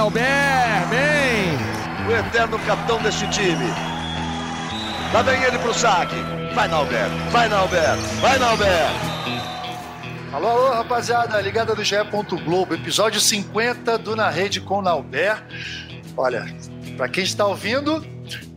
Nauber, bem! O eterno capitão deste time. Lá vem ele pro saque. Vai, Nauber, vai, Nauber, vai, Nauber! Alô, alô, rapaziada, ligada do GE. Globo, episódio 50 do Na Rede com Nauber. Olha, para quem está ouvindo,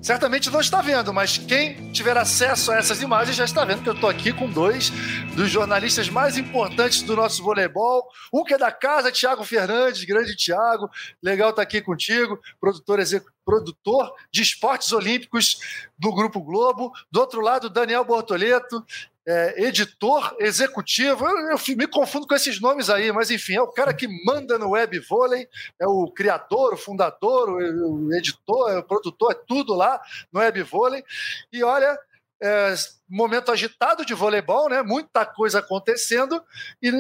certamente não está vendo, mas quem tiver acesso a essas imagens já está vendo que eu estou aqui com dois dos jornalistas mais importantes do nosso voleibol. Um que é da casa, Thiago Fernandes, grande Thiago. Legal estar aqui contigo, produtor, produtor de esportes olímpicos do Grupo Globo. Do outro lado, Daniel Bortoleto, é, editor executivo, eu, eu, me confundo com esses nomes aí, mas enfim, é o cara que manda no web vôlei, é o criador, o fundador, o, o editor, é o produtor, é tudo lá no web vôlei. E olha, é, momento agitado de voleibol, né? Muita coisa acontecendo e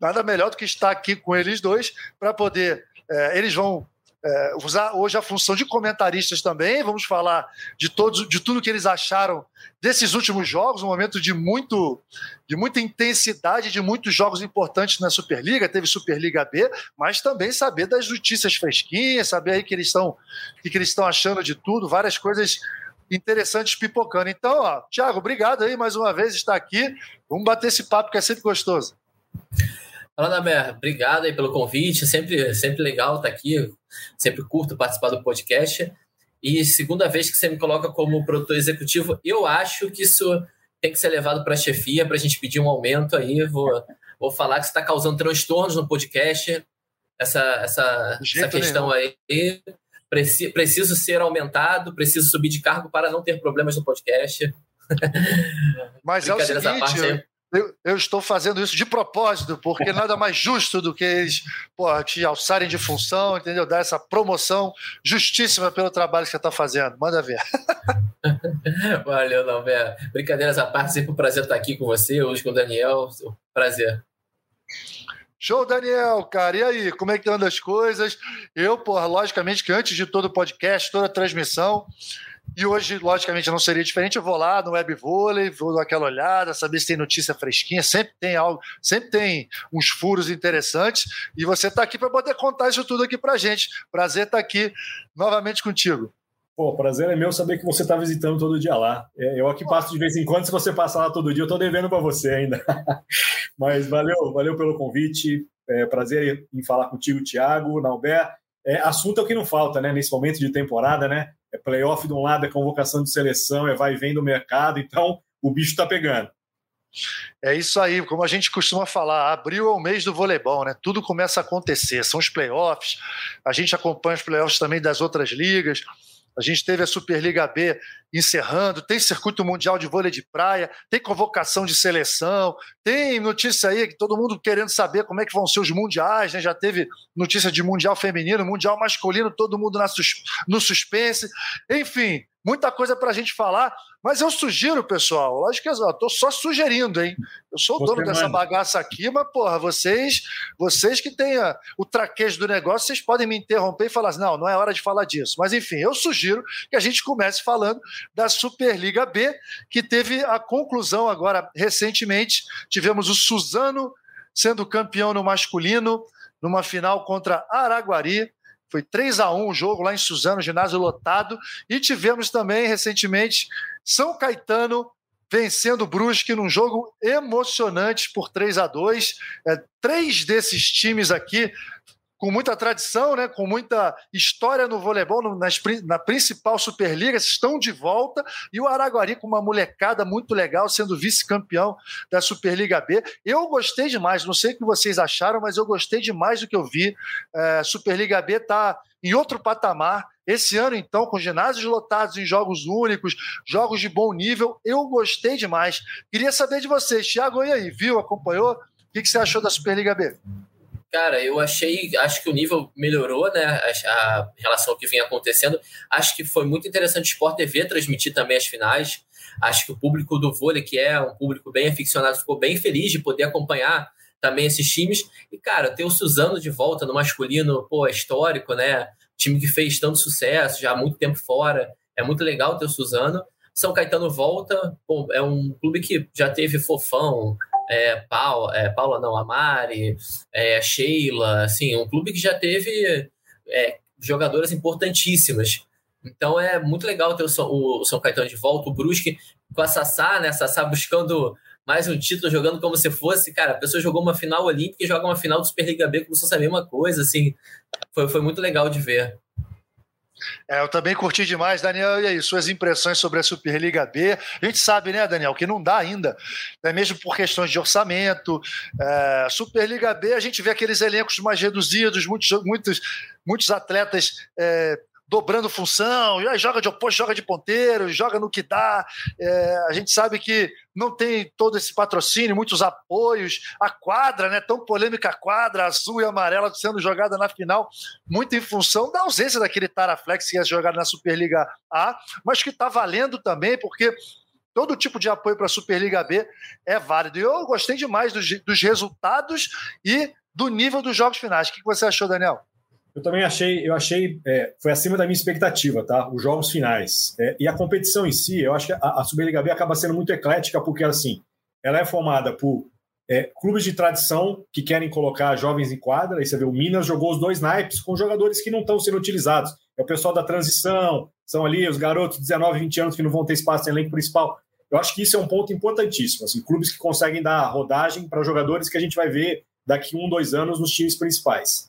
nada melhor do que estar aqui com eles dois para poder. É, eles vão é, usar hoje a função de comentaristas também. Vamos falar de todos, de tudo que eles acharam desses últimos jogos, um momento de muito, de muita intensidade, de muitos jogos importantes na Superliga. Teve Superliga B, mas também saber das notícias fresquinhas, saber aí que eles estão, que, que eles estão achando de tudo, várias coisas interessantes pipocando. Então, ó, Thiago, obrigado aí mais uma vez estar aqui. Vamos bater esse papo que é sempre gostoso. Fala, Namer, obrigado aí pelo convite, sempre, sempre legal estar aqui, sempre curto participar do podcast. E segunda vez que você me coloca como produtor executivo, eu acho que isso tem que ser levado para a chefia para a gente pedir um aumento aí. Vou, vou falar que você está causando transtornos no podcast, essa, essa, essa questão nenhum. aí. Preciso, preciso ser aumentado, preciso subir de cargo para não ter problemas no podcast. Mas é o seguinte, eu, eu, estou fazendo isso de propósito, porque nada mais justo do que eles porra, te alçarem de função, entendeu? Dar essa promoção justíssima pelo trabalho que você está fazendo. Manda ver. Valeu, Dalber. Brincadeiras à parte, sempre um prazer estar aqui com você, hoje com o Daniel. Prazer. Show, Daniel, cara. E aí, como é que andam as coisas? Eu, porra, logicamente que antes de todo o podcast, toda a transmissão, e hoje, logicamente, não seria diferente. Eu vou lá no web vôlei, vou dar aquela olhada, saber se tem notícia fresquinha. Sempre tem algo, sempre tem uns furos interessantes. E você está aqui para poder contar isso tudo aqui para gente. Prazer estar tá aqui novamente contigo. Pô, prazer é meu saber que você está visitando todo dia lá. É, eu aqui passo de vez em quando, se você passar lá todo dia, eu estou devendo para você ainda. Mas valeu, valeu pelo convite. É, prazer em falar contigo, Thiago, Nauber. É, assunto é o que não falta, né? Nesse momento de temporada, né? É playoff de um lado, é convocação de seleção, é vai e vem do mercado, então o bicho está pegando. É isso aí, como a gente costuma falar, abril é o mês do voleibol, né? Tudo começa a acontecer, são os playoffs, a gente acompanha os playoffs também das outras ligas. A gente teve a Superliga B encerrando, tem circuito mundial de vôlei de praia, tem convocação de seleção, tem notícia aí que todo mundo querendo saber como é que vão ser os mundiais, né? Já teve notícia de mundial feminino, mundial masculino, todo mundo na sus no suspense. Enfim, muita coisa para a gente falar, mas eu sugiro, pessoal, lógico que eu tô só sugerindo, hein? Eu sou o dono dessa bagaça aqui, mas, porra, vocês, vocês que têm a, o traquejo do negócio, vocês podem me interromper e falar assim, não, não é hora de falar disso. Mas, enfim, eu sugiro que a gente comece falando da Superliga B, que teve a conclusão agora recentemente. Tivemos o Suzano sendo campeão no masculino, numa final contra Araguari, foi 3 a 1 o jogo lá em Suzano, ginásio lotado. E tivemos também, recentemente, São Caetano vencendo o Brusque num jogo emocionante por 3 a 2 é, Três desses times aqui com muita tradição, né, com muita história no voleibol, no, nas, na principal Superliga, estão de volta, e o Araguari com uma molecada muito legal, sendo vice-campeão da Superliga B. Eu gostei demais, não sei o que vocês acharam, mas eu gostei demais do que eu vi. É, Superliga B está em outro patamar. Esse ano, então, com ginásios lotados em jogos únicos, jogos de bom nível, eu gostei demais. Queria saber de vocês, Thiago, e aí, viu, acompanhou? O que, que você achou da Superliga B? Cara, eu achei, acho que o nível melhorou, né? A, a relação ao que vinha acontecendo. Acho que foi muito interessante o Sport TV transmitir também as finais. Acho que o público do vôlei, que é um público bem aficionado, ficou bem feliz de poder acompanhar também esses times. E, cara, ter o Suzano de volta no masculino, pô, é histórico, né? Time que fez tanto sucesso, já há muito tempo fora. É muito legal ter o Suzano. São Caetano volta, pô, é um clube que já teve Fofão, é, Paula, é, Paula não, a Mari, é, Sheila, assim, um clube que já teve é, jogadoras importantíssimas. Então é muito legal ter o São, o São Caetano de volta, o Brusque com a Sassá, né? Sassá buscando mais um título, jogando como se fosse, cara, a pessoa jogou uma final olímpica e joga uma final do Superliga B como se fosse a mesma coisa, assim. Foi, foi muito legal de ver. É, eu também curti demais, Daniel. E aí, suas impressões sobre a Superliga B? A gente sabe, né, Daniel, que não dá ainda, né, mesmo por questões de orçamento. É, Superliga B, a gente vê aqueles elencos mais reduzidos, muitos, muitos, muitos atletas é, dobrando função, joga de oposto, joga de ponteiro, joga no que dá. É, a gente sabe que não tem todo esse patrocínio, muitos apoios. A quadra, né? Tão polêmica a quadra, azul e amarela sendo jogada na final, muito em função da ausência daquele Taraflex que ia jogar na Superliga A, mas que está valendo também, porque todo tipo de apoio para a Superliga B é válido. E eu gostei demais dos, dos resultados e do nível dos jogos finais. O que você achou, Daniel? Eu também achei, eu achei, é, foi acima da minha expectativa, tá? Os jogos finais. É, e a competição em si, eu acho que a, a Superliga B acaba sendo muito eclética, porque assim, ela é formada por é, clubes de tradição que querem colocar jovens em quadra. Aí você vê, o Minas jogou os dois naipes com jogadores que não estão sendo utilizados. É o pessoal da transição, são ali os garotos de 19, 20 anos que não vão ter espaço no elenco principal. Eu acho que isso é um ponto importantíssimo. Assim, clubes que conseguem dar rodagem para jogadores que a gente vai ver daqui um, dois anos nos times principais.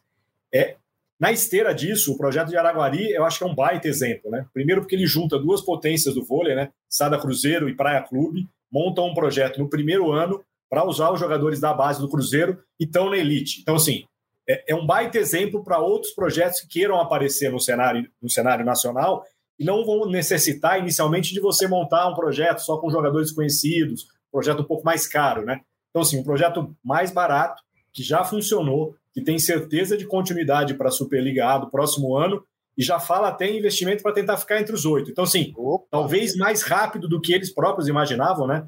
É, na esteira disso, o projeto de Araguari, eu acho que é um baita exemplo, né? Primeiro porque ele junta duas potências do vôlei, né? Sada Cruzeiro e Praia Clube, montam um projeto no primeiro ano para usar os jogadores da base do Cruzeiro e estão na elite. Então, assim, é, é um baita exemplo para outros projetos que queiram aparecer no cenário, no cenário nacional e não vão necessitar inicialmente de você montar um projeto só com jogadores conhecidos, um projeto um pouco mais caro, né? Então, assim, um projeto mais barato, que já funcionou, que tem certeza de continuidade para a Superliga A do próximo ano e já fala até em investimento para tentar ficar entre os oito. Então, assim, Opa. talvez mais rápido do que eles próprios imaginavam, né?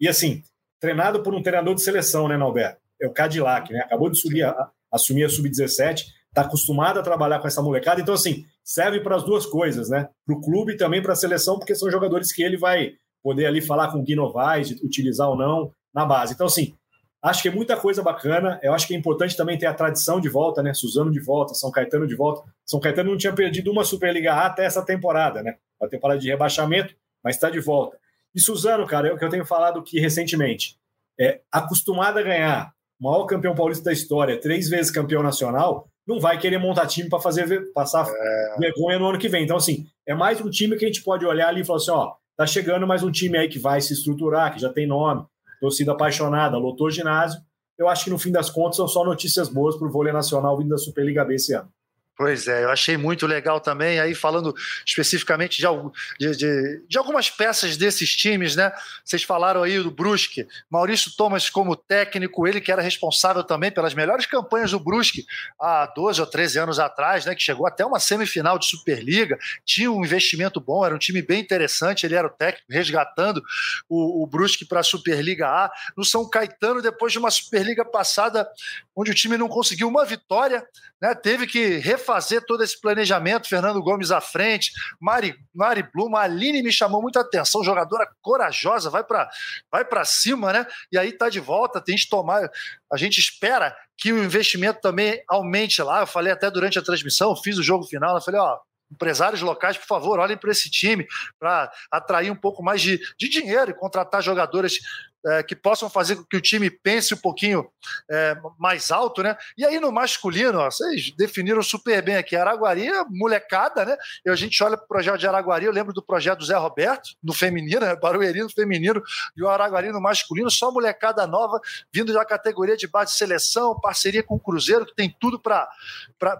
E assim, treinado por um treinador de seleção, né, Norberto? É o Cadillac, né? Acabou de subir a, assumir a Sub-17, está acostumado a trabalhar com essa molecada. Então, assim, serve para as duas coisas, né? Para o clube e também para a seleção, porque são jogadores que ele vai poder ali falar com o Guino Vaz, utilizar ou não na base. Então, assim, Acho que é muita coisa bacana. Eu acho que é importante também ter a tradição de volta, né? Suzano de volta, São Caetano de volta. São Caetano não tinha perdido uma Superliga A até essa temporada, né? A temporada de rebaixamento, mas está de volta. E Suzano, cara, é o que eu tenho falado aqui recentemente. É acostumado a ganhar, maior campeão paulista da história, três vezes campeão nacional, não vai querer montar time para fazer passar é... vergonha no ano que vem. Então, assim, é mais um time que a gente pode olhar ali e falar assim: ó, tá chegando mais um time aí que vai se estruturar, que já tem nome, torcida apaixonada, lotou ginásio. Eu acho que no fim das contas são só notícias boas para o vôlei nacional vindo da Superliga B esse ano. Pois é, eu achei muito legal também, aí falando especificamente de, de, de, algumas peças desses times, né? Vocês falaram aí do Brusque, Maurício Thomas como técnico, ele que era responsável também pelas melhores campanhas do Brusque há 12 ou 13 anos atrás, né? Que chegou até uma semifinal de Superliga, tinha um investimento bom, era um time bem interessante, ele era o técnico resgatando o, o Brusque para a Superliga A. No São Caetano, depois de uma Superliga passada, onde o time não conseguiu uma vitória, né? Teve que refazer todo esse planejamento. Fernando Gomes à frente, Mari, Mari Blum, a Aline me chamou muita atenção, jogadora corajosa, vai para vai cima, né? E aí tá de volta, tem que tomar. A gente espera que o investimento também aumente lá. Eu falei até durante a transmissão, fiz o jogo final, eu falei, ó, empresários locais, por favor, olhem para esse time para atrair um pouco mais de, de dinheiro e contratar jogadoras é, que possam fazer com que o time pense um pouquinho é, mais alto, né? E aí no masculino, ó, vocês definiram super bem aqui. Araguari é molecada, né? E a gente olha para o projeto de Araguari, eu lembro do projeto do Zé Roberto, no feminino, né? Barueri no feminino, e o Araguari no masculino, só molecada nova, vindo da categoria de base de seleção, parceria com o Cruzeiro, que tem tudo para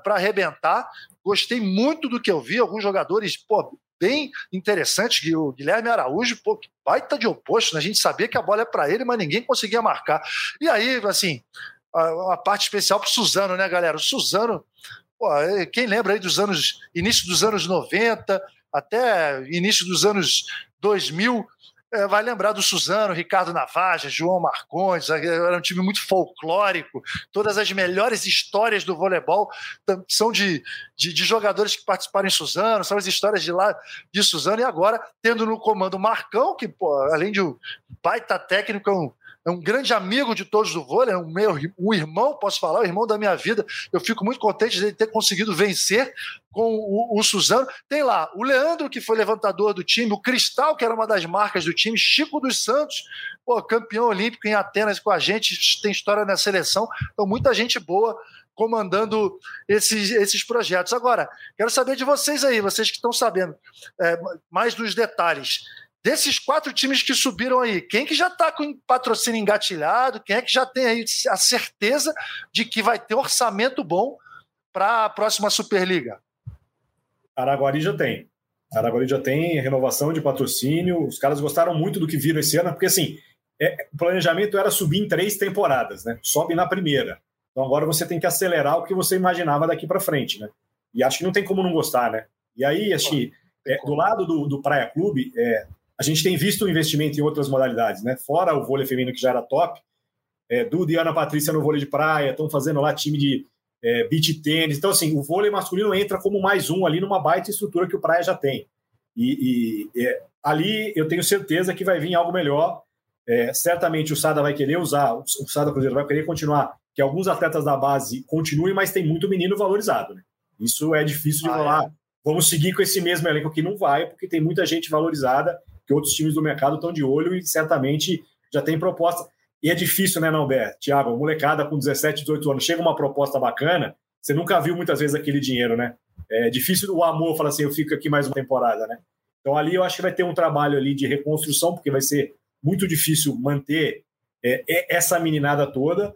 arrebentar. Gostei muito do que eu vi, alguns jogadores, pô, bem interessantes. O Guilherme Araújo, pô, que baita de oposto, né? A gente sabia que a bola é para ele, mas ninguém conseguia marcar. E aí, assim, uma parte especial para Suzano, né, galera? O Suzano, pô, é, quem lembra aí dos anos, início dos anos 90 até início dos anos 2000, é, vai lembrar do Suzano, Ricardo Navaja, João Marcondes, era um time muito folclórico. Todas as melhores histórias do voleibol são de, de, de, jogadores que participaram em Suzano, são as histórias de lá de Suzano, e agora tendo no comando o Marcão, que pô, além de um baita técnico, é um, é um grande amigo de todos do vôlei, é um meu um irmão, posso falar, o irmão da minha vida. Eu fico muito contente de ter conseguido vencer com o, o Suzano. Tem lá o Leandro, que foi levantador do time, o Cristal, que era uma das marcas do time, Chico dos Santos, pô, campeão olímpico em Atenas com a gente, tem história na seleção. Então, muita gente boa comandando esses, esses projetos. Agora, quero saber de vocês aí, vocês que estão sabendo é, mais dos detalhes. Desses quatro times que subiram aí, quem que já está com patrocínio engatilhado? Quem é que já tem aí a certeza de que vai ter orçamento bom para a próxima Superliga? Araguari já tem. Araguari já tem renovação de patrocínio. Os caras gostaram muito do que viram esse ano, porque assim, é, o planejamento era subir em três temporadas, né? Sobe na primeira. Então agora você tem que acelerar o que você imaginava daqui para frente, né? E acho que não tem como não gostar, né? E aí, acho que é, do lado do, do Praia Clube, é, a gente tem visto o investimento em outras modalidades, né? Fora o vôlei feminino que já era top, é, Duda e Ana Patrícia no vôlei de praia, estão fazendo lá time de é, beach tênis. Então, assim, o vôlei masculino entra como mais um ali numa baita estrutura que o praia já tem. E, e é, ali eu tenho certeza que vai vir algo melhor. É, certamente o Sada vai querer usar, o Sada Cruzeiro vai querer continuar que alguns atletas da base continuem, mas tem muito menino valorizado. Né? Isso é difícil de ah, falar. É. Vamos seguir com esse mesmo elenco que não vai, porque tem muita gente valorizada, que outros times do mercado estão de olho e certamente já tem proposta. E é difícil, né, Nalber? Tiago, molecada com 17, 18 anos, chega uma proposta bacana, você nunca viu muitas vezes aquele dinheiro, né? É difícil o amor falar assim, eu fico aqui mais uma temporada, né? Então ali eu acho que vai ter um trabalho ali de reconstrução, porque vai ser muito difícil manter é, essa meninada toda.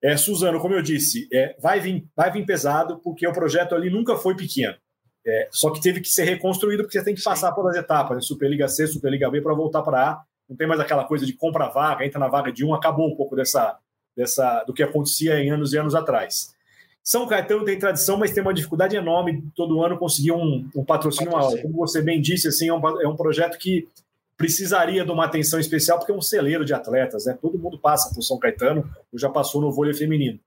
É, Suzano, como eu disse, é, vai, vir, vai vir pesado, porque o projeto ali nunca foi pequeno. É, só que teve que ser reconstruído, porque você tem que passar por as etapas, né? Superliga C, Superliga B, para voltar para A. Não tem mais aquela coisa de compra vaga, entra na vaga de um, acabou um pouco dessa, dessa do que acontecia em anos e anos atrás. São Caetano tem tradição, mas tem uma dificuldade enorme todo ano conseguir um, um patrocínio, patrocínio. Como você bem disse, assim, é um, é um projeto que precisaria de uma atenção especial, porque é um celeiro de atletas, né? Todo mundo passa por São Caetano, ou já passou no vôlei feminino.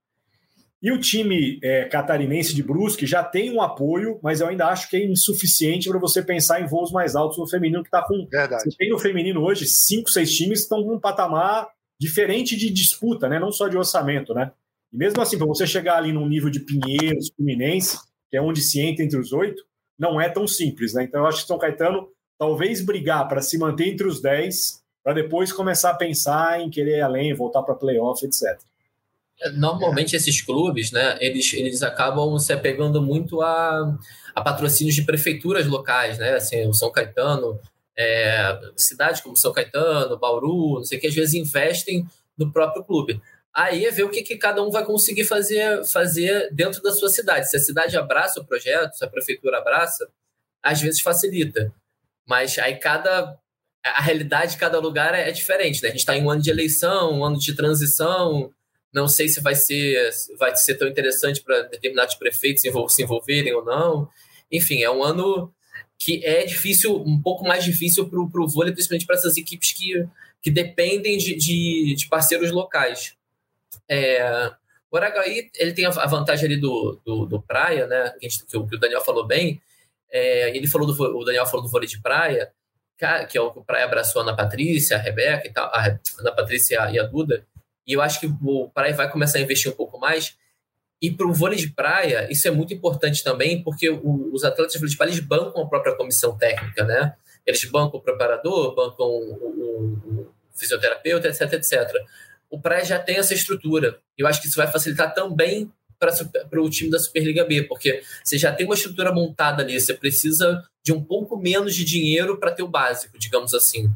E o time é, catarinense de Brusque já tem um apoio, mas eu ainda acho que é insuficiente para você pensar em voos mais altos no feminino, que está com. Verdade. Você tem no feminino hoje cinco, seis times que estão com um patamar diferente de disputa, né? Não só de orçamento, né? E mesmo assim, para você chegar ali num nível de Pinheiros, Fluminense, que é onde se entra entre os oito, não é tão simples, né? Então eu acho que São Caetano talvez brigar para se manter entre os 10, para depois começar a pensar em querer ir além, voltar para playoff, etc. É, normalmente esses clubes, né, eles, eles acabam se apegando muito a, a patrocínios de prefeituras locais, né, assim, o São Caetano, é, cidades como São Caetano, Bauru, não sei o que, às vezes investem no próprio clube. Aí é ver o que, que cada um vai conseguir fazer, fazer dentro da sua cidade. Se a cidade abraça o projeto, se a prefeitura abraça, às vezes facilita. Mas aí cada. A realidade de cada lugar é, é diferente, né? A gente está em um ano de eleição, um ano de transição. Não sei se vai ser, vai ser tão interessante para determinados prefeitos se envolverem ou não. Enfim, é um ano que é difícil, um pouco mais difícil para o vôlei, principalmente para essas equipes que, que dependem de, de, de parceiros locais. É, o Araguaí ele tem a vantagem ali do, do, do Praia, né? Que, gente, que, o, Daniel falou bem, é, ele falou do, o Daniel falou do vôlei de praia, que é o que o Praia abraçou a Ana Patrícia, a Rebeca e tal, a Ana Patrícia e a Duda. E eu acho que o Praia vai começar a investir um pouco mais. E para o vôlei de praia, isso é muito importante também, porque o, os atletas de vôlei de praia eles bancam a própria comissão técnica, né? Eles bancam o preparador, bancam o, o, o fisioterapeuta, etc, etc. O Praia já tem essa estrutura. Eu acho que isso vai facilitar também para o time da Superliga B, porque você já tem uma estrutura montada ali, você precisa de um pouco menos de dinheiro para ter o básico, digamos assim.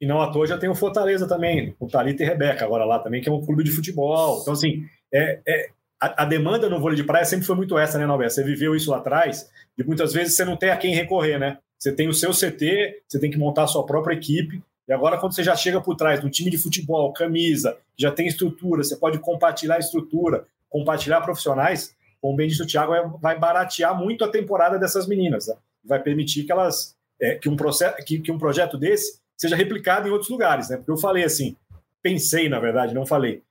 E não à toa já tem o Fortaleza também, o Thalita e Rebeca agora lá também, que é um clube de futebol. Então, assim, é, é a, a, demanda no vôlei de praia sempre foi muito essa, né, Norberto? Você viveu isso lá atrás e muitas vezes você não tem a quem recorrer, né? Você tem o seu CT, você tem que montar a sua própria equipe. E agora, quando você já chega por trás do time de futebol, camisa, já tem estrutura, você pode compartilhar estrutura, compartilhar profissionais, como bem disse o Thiago, é, vai baratear muito a temporada dessas meninas. Né? Vai permitir que elas é, que, um processo, que, que um projeto desse seja replicado em outros lugares. Né? Porque eu falei assim, pensei, na verdade, não falei.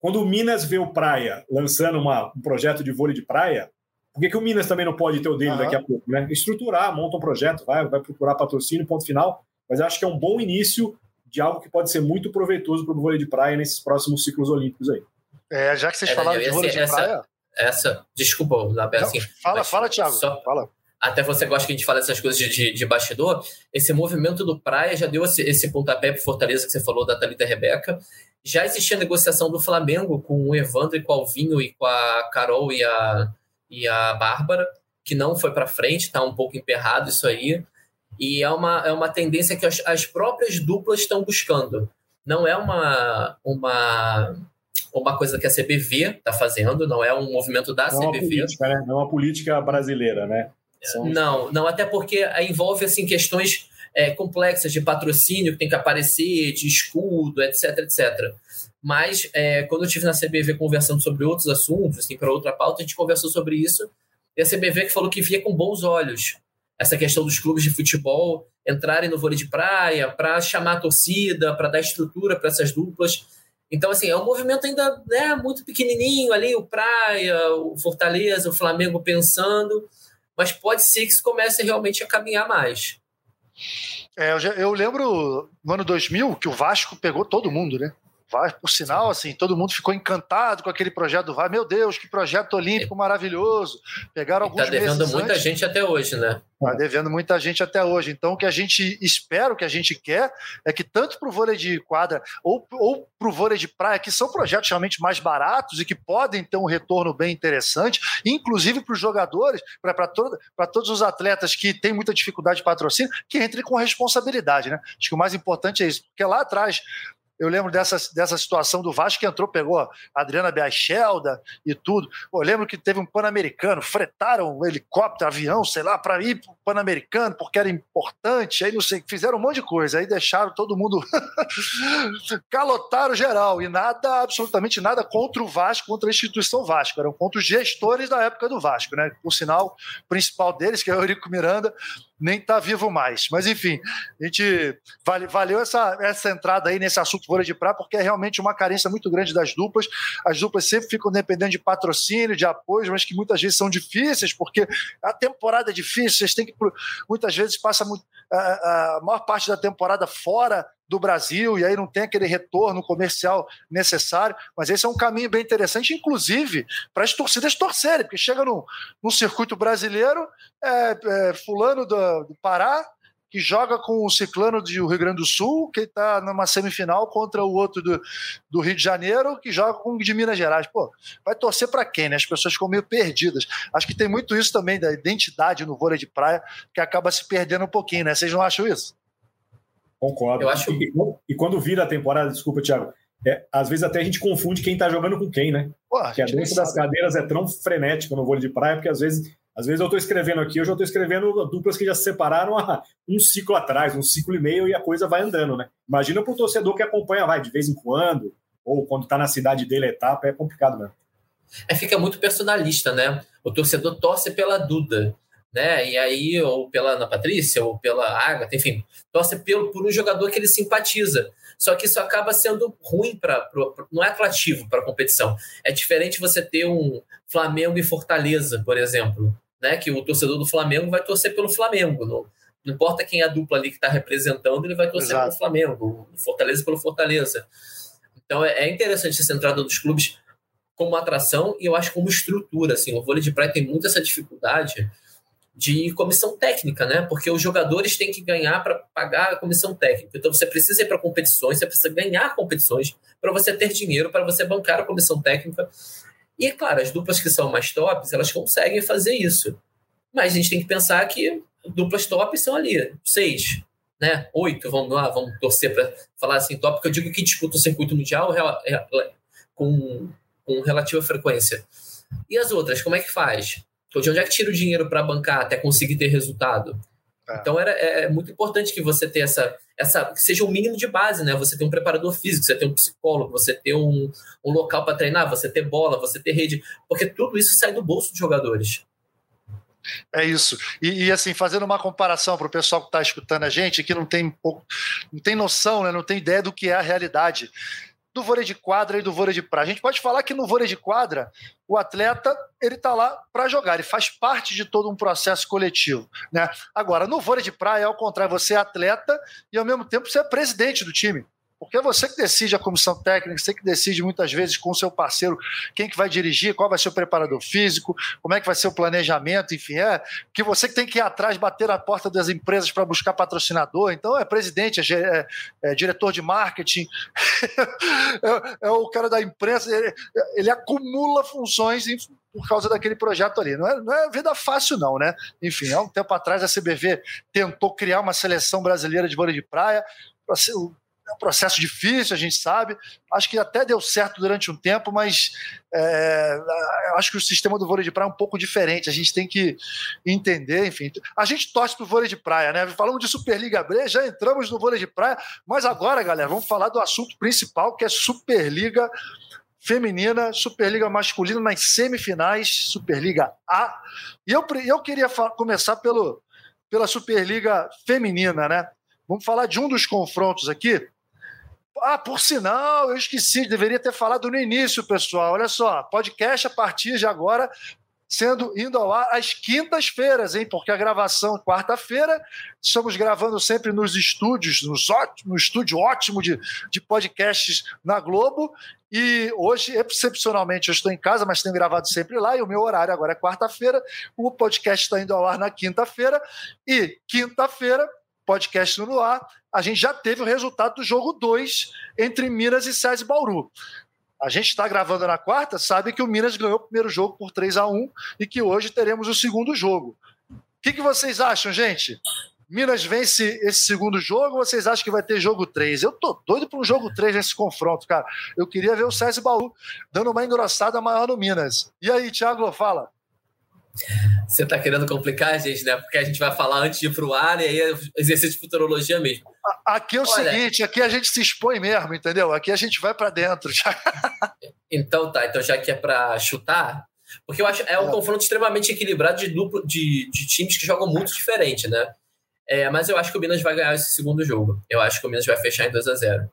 Quando o Minas vê o Praia lançando uma, um projeto de vôlei de praia, por que, que o Minas também não pode ter o dele uhum. daqui a pouco? Né? Estruturar, monta um projeto, vai, vai procurar patrocínio, ponto final. Mas acho que é um bom início de algo que pode ser muito proveitoso para o vôlei de praia nesses próximos ciclos olímpicos aí. É, já que vocês é, falaram de vôlei de essa, praia. Essa, desculpa, Labé, assim. Fala, fala, Thiago. Só, fala. Até você gosta que a gente fale essas coisas de, de, de bastidor. Esse movimento do Praia já deu esse, esse pontapé para Fortaleza que você falou da Thalita Rebeca. Já existia negociação do Flamengo com o Evandro e com o Alvinho e com a Carol e a, e a Bárbara, que não foi para frente, está um pouco emperrado isso aí. E é uma, é uma tendência que as, as próprias duplas estão buscando. Não é uma, uma uma coisa que a CBV está fazendo, não é um movimento da não CBV. É uma política, né? Não é uma política brasileira, né? Não, não, até porque envolve assim, questões é, complexas de patrocínio que tem que aparecer, de escudo, etc, etc. Mas é, quando eu estive na CBV conversando sobre outros assuntos, assim, para outra pauta, a gente conversou sobre isso, e a CBV que falou que via com bons olhos essa questão dos clubes de futebol entrarem no vôlei de praia para chamar a torcida, para dar estrutura para essas duplas. Então, assim, é um movimento ainda né, muito pequenininho ali, o Praia, o Fortaleza, o Flamengo pensando, mas pode ser que isso comece realmente a caminhar mais. É, eu, já, eu lembro no ano 2000 que o Vasco pegou todo mundo, né? Por sinal, assim, todo mundo ficou encantado com aquele projeto do VAR. Meu Deus, que projeto olímpico maravilhoso. Pegaram alguns Está devendo muita antes. gente até hoje, né? Está devendo muita gente até hoje. Então, o que a gente espera, o que a gente quer, é que tanto para o vôlei de quadra ou, ou para o vôlei de praia, que são projetos realmente mais baratos e que podem ter um retorno bem interessante, inclusive para os jogadores, para todo, todos os atletas que têm muita dificuldade de patrocínio, que entrem com responsabilidade. Né? Acho que o mais importante é isso, porque lá atrás eu lembro dessa, dessa situação do Vasco que entrou, pegou a Adriana Biachelda e tudo. Eu lembro que teve um Pan-Americano, fretaram um helicóptero, avião, sei lá, para ir para o Pan-Americano, porque era importante. Aí não sei, fizeram um monte de coisa. Aí deixaram todo mundo. calotaram geral. E nada, absolutamente nada contra o Vasco, contra a instituição Vasco. Eram contra os gestores da época do Vasco, né? Por sinal, o principal deles, que é o Eurico Miranda, nem está vivo mais. Mas, enfim, a gente vale, valeu essa, essa entrada aí nesse assunto vôlei de praia, porque é realmente uma carência muito grande das duplas. As duplas sempre ficam dependendo de patrocínio, de apoio, mas que muitas vezes são difíceis, porque a temporada é difícil, vocês têm que. Muitas vezes passa a, a maior parte da temporada fora do Brasil, e aí não tem aquele retorno comercial necessário, mas esse é um caminho bem interessante, inclusive para as torcidas torcerem, porque chega no, no circuito brasileiro, é, é fulano do, do Pará, que joga com o Ciclano do Rio Grande do Sul, que está numa semifinal contra o outro do, do Rio de Janeiro, que joga com o de Minas Gerais. Pô, vai torcer para quem, né? As pessoas ficam meio perdidas. Acho que tem muito isso também da identidade no vôlei de praia, que acaba se perdendo um pouquinho, né? Vocês não acham isso? Concordo. Eu acho... e, e quando vira a temporada, desculpa, Thiago, é, às vezes até a gente confunde quem está jogando com quem, né? Pô, que a dança das cadeiras é tão frenética no vôlei de praia, porque às vezes, às vezes eu estou escrevendo aqui, eu já estou escrevendo duplas que já se separaram há um ciclo atrás, um ciclo e meio, e a coisa vai andando, né? Imagina para o torcedor que acompanha, vai, de vez em quando, ou quando está na cidade dele a etapa, é complicado mesmo. É, fica muito personalista, né? O torcedor torce pela Duda né? E aí, ou pela Ana Patrícia, ou pela Agatha, enfim, torce pelo, por um jogador que ele simpatiza. Só que isso acaba sendo ruim para. Não é atrativo para a competição. É diferente você ter um Flamengo e Fortaleza, por exemplo, né? Que o torcedor do Flamengo vai torcer pelo Flamengo. Não, não importa quem é a dupla ali que está representando, ele vai torcer Exato. pelo Flamengo, Fortaleza pelo Fortaleza. Então é, é interessante essa entrada dos clubes como atração e eu acho como estrutura. Assim, o vôlei de praia tem muito essa dificuldade de comissão técnica, né? Porque os jogadores têm que ganhar para pagar a comissão técnica. Então você precisa ir para competições, você precisa ganhar competições para você ter dinheiro para você bancar a comissão técnica. E é claro, as duplas que são mais tops, elas conseguem fazer isso. Mas a gente tem que pensar que duplas tops são ali, seis, né? Oito, vamos lá, vamos torcer para falar assim, top, porque eu digo que disputa o circuito mundial com, com relativa frequência. E as outras, como é que faz? Então, de onde é que tira o dinheiro para bancar até conseguir ter resultado? É. Então, era, é, é muito importante que você tenha essa, essa. que seja o um mínimo de base, né? Você ter um preparador físico, você ter um psicólogo, você ter um, um local para treinar, você ter bola, você ter rede, porque tudo isso sai do bolso dos jogadores. É isso. E, e, assim, fazendo uma comparação para o pessoal que está escutando a gente, que não tem, não tem noção, né, não tem ideia do que é a realidade. Do vôlei de quadra e do vôlei de praia. A gente pode falar que no vôlei de quadra, o atleta ele está lá para jogar, ele faz parte de todo um processo coletivo. Né? Agora, no vôlei de praia, ao contrário, você é atleta e ao mesmo tempo você é presidente do time. Porque é você que decide a comissão técnica, você que decide muitas vezes com o seu parceiro quem que vai dirigir, qual vai ser o preparador físico, como é que vai ser o planejamento, enfim, é que você que tem que ir atrás, bater na porta das empresas para buscar patrocinador. Então é presidente, é, é, é diretor de marketing, é, é, o cara da imprensa, ele, ele acumula funções por causa daquele projeto ali. Não é, não é vida fácil, não, né? Enfim, há um tempo atrás a CBV tentou criar uma seleção brasileira de vôlei de praia. É um processo difícil, a gente sabe. Acho que até deu certo durante um tempo, mas é, acho que o sistema do vôlei de praia é um pouco diferente. A gente tem que entender, enfim. A gente torce para o vôlei de praia, né? Falamos de Superliga B, já entramos no vôlei de praia, mas agora, galera, vamos falar do assunto principal, que é Superliga feminina, Superliga masculina nas semifinais, Superliga A. E eu, eu queria começar pelo, pela Superliga feminina, né? Vamos falar de um dos confrontos aqui, ah, por sinal, eu esqueci, deveria ter falado no início, pessoal. Olha só, podcast a partir de agora sendo indo ao ar às quintas-feiras, hein? Porque a gravação quarta-feira, estamos gravando sempre nos estúdios, nos no estúdio ótimo de, de podcasts na Globo. E hoje, excepcionalmente, eu estou em casa, mas tenho gravado sempre lá, e o meu horário agora é quarta-feira. O podcast está indo ao ar na quinta-feira. E quinta-feira, podcast no ar, a gente já teve o resultado do jogo 2 entre Minas e SESI Bauru. A gente está gravando na quarta, sabe que o Minas ganhou o primeiro jogo por 3 a 1 e que hoje teremos o segundo jogo. O que, que vocês acham, gente? Minas vence esse segundo jogo ou vocês acham que vai ter jogo 3? Eu tô doido para um jogo 3 nesse confronto, cara. Eu queria ver o César Baú dando uma engrossada maior no Minas. E aí, Thiago, fala. Você está querendo complicar a gente, né? Porque a gente vai falar antes de ir para o ar e aí é exercício de futurologia mesmo. Aqui é o Olha, seguinte, aqui a gente se expõe mesmo, entendeu? Aqui a gente vai para dentro. então tá, então já que é para chutar, porque eu acho é um é. confronto extremamente equilibrado de duplo de, de times que jogam muito diferente, né? É, mas eu acho que o Minas vai ganhar esse segundo jogo. Eu acho que o Minas vai fechar em 2 a 0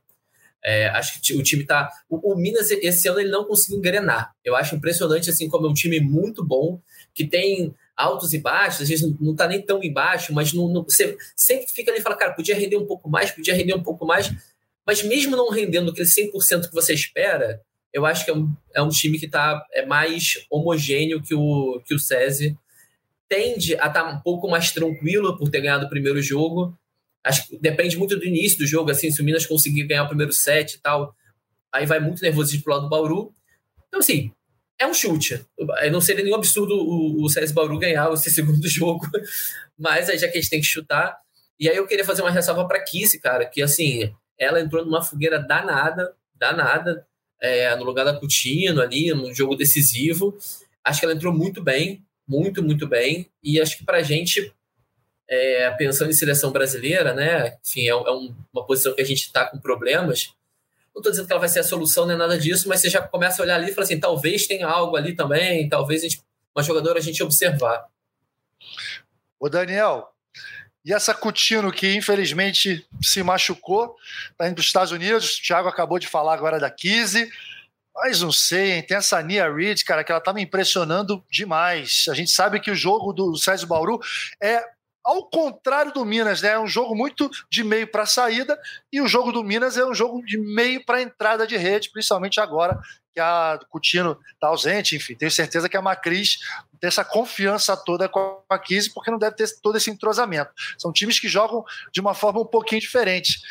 é, acho que o time tá. O, o, Minas, esse ano, ele não conseguiu engrenar. Eu acho impressionante, assim, como é um time muito bom, que tem altos e baixos, às vezes não, está nem tão embaixo, mas não, não, você sempre fica ali e fala, cara, podia render um pouco mais, podia render um pouco mais, mas mesmo não rendendo aquele 100% que você espera, eu acho que é um, é um time que tá, é mais homogêneo que o, que o SESI. Tende a estar tá um pouco mais tranquilo por ter ganhado o primeiro jogo. Acho que depende muito do início do jogo, assim, se o Minas conseguir ganhar o primeiro set e tal, aí vai muito nervosismo pro lado do Bauru. Então, assim, é um chute. Não seria nenhum absurdo o, o César Bauru ganhar esse segundo jogo, mas aí já que a gente tem que chutar. E aí eu queria fazer uma ressalva para Kissy, cara, que assim, ela entrou numa fogueira danada, danada, é, no lugar da Coutinho ali, num jogo decisivo. Acho que ela entrou muito bem, muito, muito bem. E acho que para a gente, é, pensando em seleção brasileira, né, enfim, é, é um, uma posição que a gente está com problemas não estou dizendo que ela vai ser a solução nem nada disso, mas você já começa a olhar ali e fala assim: talvez tenha algo ali também, talvez gente, uma jogadora a gente observar. Ô, Daniel, e essa Coutinho que infelizmente se machucou, está indo para os Estados Unidos, o Thiago acabou de falar agora da Kise, mas não sei, hein? tem essa Nia Reed, cara, que ela tá me impressionando demais. A gente sabe que o jogo do César Bauru é ao contrário do Minas, né? É um jogo muito de meio para saída e o jogo do Minas é um jogo de meio para entrada de rede, principalmente agora que a Coutinho está ausente. Enfim, tenho certeza que a Macris tem essa confiança toda com a Kise, porque não deve ter todo esse entrosamento. São times que jogam de uma forma um pouquinho diferente.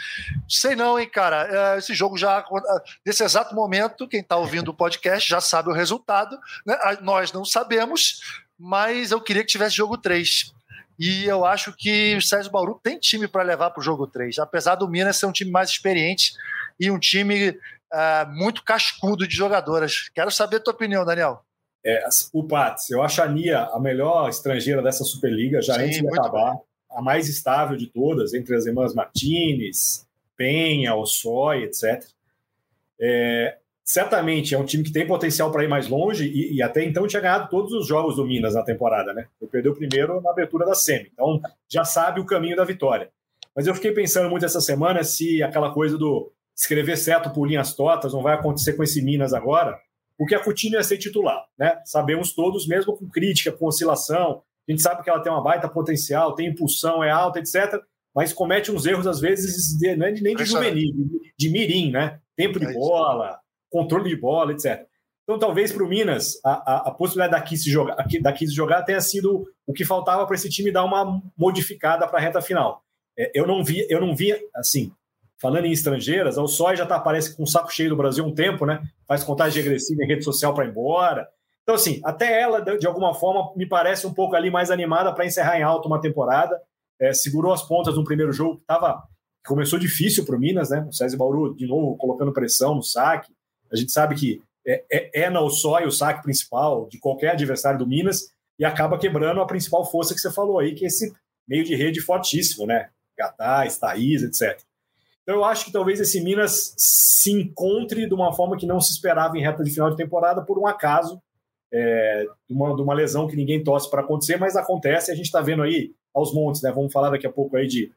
Sei não, hein, cara. É, esse jogo já, nesse exato momento, quem está ouvindo o podcast já sabe o resultado. Né? Nós não sabemos, mas eu queria que tivesse jogo 3 e eu acho que o Sérgio Bauru tem time para levar para o jogo 3, apesar do Minas ser um time mais experiente e um time uh, muito cascudo de jogadoras. Quero saber a tua opinião, Daniel. É, o Pats, eu acho a Nia a melhor estrangeira dessa Superliga, já Sim, antes de acabar, bem. a mais estável de todas, entre as irmãs Martinez, Penha, Ossoy, etc. É, certamente é um time que tem potencial para ir mais longe e, e, até então tinha ganhado todos os jogos do Minas na temporada, né? Ele perdeu o primeiro na abertura da semi, então já sabe o caminho da vitória. Mas eu fiquei pensando muito essa semana se aquela coisa do escrever certo por linhas tortas, não vai acontecer com esse Minas agora, porque a Coutinho ia ser titular, né? Sabemos todos, mesmo com crítica, com oscilação, a gente sabe que ela tem uma baita potencial, tem impulsão, é alta, etc. Mas comete uns erros, às vezes, de, não é nem de juvenil, de, de mirim, né? Tempo de é bola, controle de bola, etc. Então, talvez para o Minas, a, a, a, possibilidade daqui se jogar, daqui se jogar tenha sido o que faltava para esse time dar uma modificada para a reta final. É, eu não vi, eu não vi, assim, falando em estrangeiras, a Sói já tá, parece com um saco cheio do Brasil um tempo, né? Faz contagem regressiva em rede social para ir embora. Então, assim, até ela, de alguma forma, me parece um pouco ali mais animada para encerrar em alto uma temporada. É, segurou as pontas no primeiro jogo, que tava, começou difícil para o Minas, né? O César Bauru, de novo, colocando pressão no saque. A gente sabe que é, é, é na Sói o saque principal de qualquer adversário do Minas e acaba quebrando a principal força que você falou aí, que é esse meio de rede fortíssimo, né? Gatás, Thaís, etc. Então eu acho que talvez esse Minas se encontre de uma forma que não se esperava em reta de final de temporada por um acaso, é, de, uma, de uma lesão que ninguém torce para acontecer, mas acontece. A gente está vendo aí aos montes, né? Vamos falar daqui a pouco aí de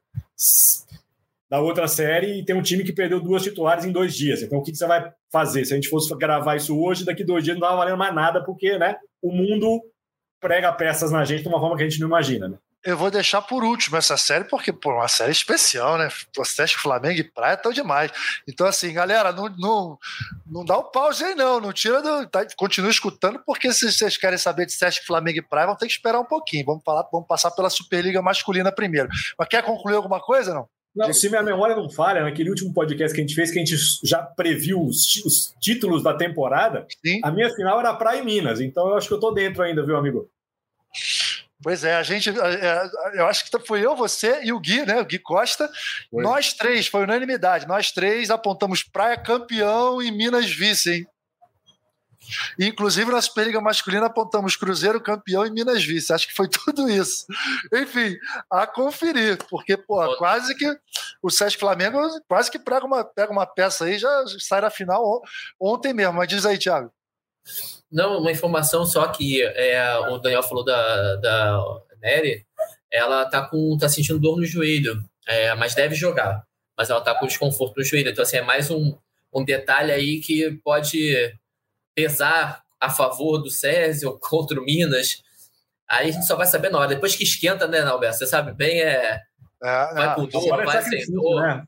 da outra série e tem um time que perdeu duas titulares em dois dias. Então, o que, você vai fazer? Se a gente fosse gravar isso hoje, daqui dois dias não estava valendo mais nada, porque né, o mundo prega peças na gente de uma forma que a gente não imagina. Né? Eu vou deixar por último essa série, porque, pô, uma série especial, né? Você Flamengo e Praia tão demais. Então, assim, galera, não, não, não dá o um pause aí, não. Não tira do. Tá, continua escutando, porque se vocês querem saber de Sesc, Flamengo e Praia, vão ter que esperar um pouquinho. Vamos, falar, vamos passar pela Superliga Masculina primeiro. Mas quer concluir alguma coisa, não? Não, se minha memória não falha, naquele último podcast que a gente fez, que a gente já previu os, os títulos da temporada, Sim. a minha final era Praia e Minas. Então eu acho que eu tô dentro ainda, viu, amigo? Pois é, a gente, é, eu acho que foi eu, você e o Gui, né? O Gui Costa. Foi. Nós três, foi unanimidade. Nós três apontamos Praia campeão e Minas vice, hein? Inclusive, na Superliga Masculina apontamos Cruzeiro campeão e Minas vice. Acho que foi tudo isso. Enfim, a conferir, porque, pô, quase que o Sesc Flamengo quase que pega uma, pega uma peça aí já sai na final ontem mesmo. Mas diz aí, Thiago. Não, uma informação só que é, o Daniel falou da, da Nery, ela tá, com, tá sentindo dor no joelho, é, mas deve jogar. Mas ela tá com desconforto no joelho. Então, assim, é mais um, um detalhe aí que pode pesar a favor do Césio contra o Minas. Aí a gente só vai saber na hora. Depois que esquenta, né, Alberto? Você sabe bem, é. É, vai com dor, vai sem dor. Né?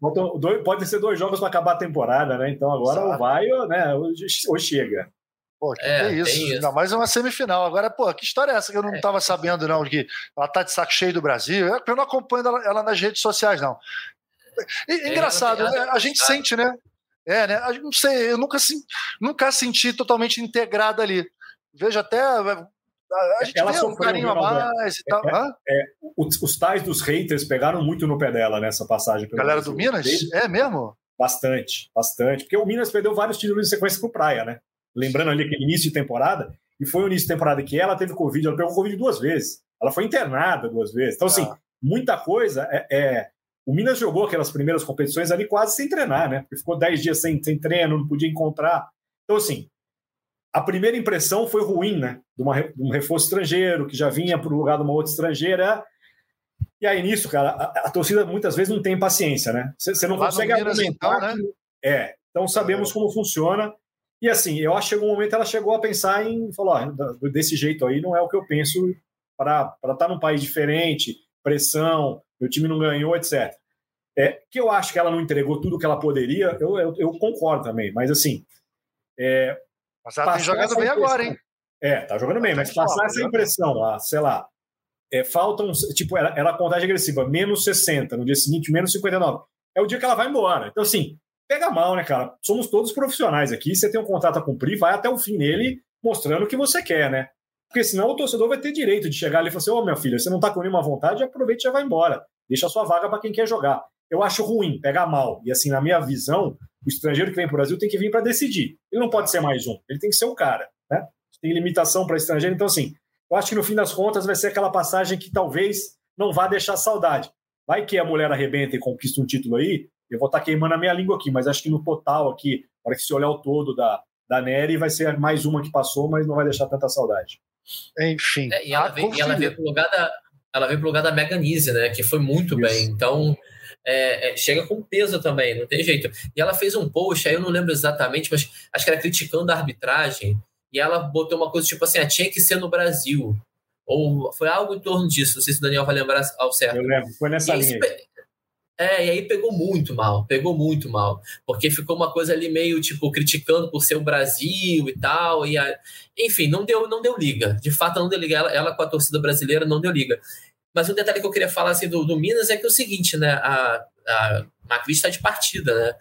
Pode ser dois jogos para acabar a temporada, né? Então agora Exato. ou vai ou, né, ou chega. Pô, que, é, que isso? isso? Ainda mais uma semifinal. Agora, pô, que história é essa que eu não estava é. sabendo, não? Que ela tá de saco cheio do Brasil. Eu não acompanho ela, ela nas redes sociais, não. E, é, engraçado, né? a gente sente, né? É, né? Não sei, eu nunca, nunca senti totalmente integrada ali. Vejo até. A gente ela vê um carinho a mais e tal. É, é, os, os, tais dos haters pegaram muito no pé dela nessa passagem. Galera do Minas? É mesmo? Bastante, bastante. Porque o Minas perdeu vários títulos de sequência pro Praia, né? lembrando ali aquele início de temporada, e foi o início de temporada que ela teve Covid, ela pegou Covid duas vezes, ela foi internada duas vezes. Então, assim, ah. muita coisa é, é, O Minas jogou aquelas primeiras competições ali quase sem treinar, né? Porque ficou dez dias sem, sem treino, não podia encontrar. Então, assim, a primeira impressão foi ruim, né? De, uma, de um reforço estrangeiro, que já vinha para o lugar de uma outra estrangeira. E aí, nisso, cara, a, a torcida muitas vezes não tem paciência, né? Você não Lá consegue argumentar. Então, né? é, então sabemos é. como funciona. E assim, eu acho que chegou um momento ela chegou a pensar em falar, desse jeito aí não é o que eu penso para estar tá num país diferente, pressão, meu time não ganhou, etc. É, que eu acho que ela não entregou tudo que ela poderia, eu, eu, eu concordo também, mas assim. É, mas ela tem jogando bem agora, hein? É, tá jogando bem, mas passar essa impressão, ah, sei lá, é, faltam, tipo, ela, ela contagem agressiva, menos 60, no dia seguinte, menos 59. É o dia que ela vai embora. Então, assim, pega mal, né, cara? Somos todos profissionais aqui. Você tem um contrato a cumprir, vai até o fim nele, mostrando o que você quer, né? Porque senão o torcedor vai ter direito de chegar ali e falar assim: Ô, oh, minha filha, você não tá com nenhuma vontade, aproveite e já vai embora. Deixa a sua vaga para quem quer jogar. Eu acho ruim, pega mal. E assim, na minha visão, o estrangeiro que vem para o Brasil tem que vir para decidir. Ele não pode ser mais um, ele tem que ser o cara, né? Tem limitação para estrangeiro, então assim, eu acho que no fim das contas vai ser aquela passagem que talvez não vá deixar saudade. Vai que a mulher arrebenta e conquista um título aí, eu vou estar tá queimando a minha língua aqui, mas acho que no total aqui, para que se olhar o todo da, da Nery, vai ser mais uma que passou, mas não vai deixar tanta saudade. Enfim. É, e ela veio, e ela veio pro lugar da ela veio pro lugar da Meganise, né? Que foi muito Isso. bem. Então, é, é, chega com peso também, não tem jeito. E ela fez um post, aí eu não lembro exatamente, mas acho que era criticando a arbitragem, e ela botou uma coisa tipo assim, ah, tinha que ser no Brasil. Ou foi algo em torno disso, não sei se o Daniel vai lembrar ao certo. Eu lembro, foi nessa linha. É, e aí pegou muito mal, pegou muito mal, porque ficou uma coisa ali meio tipo criticando por ser o Brasil e tal, e a... enfim, não deu, não deu liga. De fato, não deu liga. Ela, ela, com a torcida brasileira não deu liga. Mas um detalhe que eu queria falar assim, do, do Minas é que é o seguinte, né? A, a Macris está de partida, né?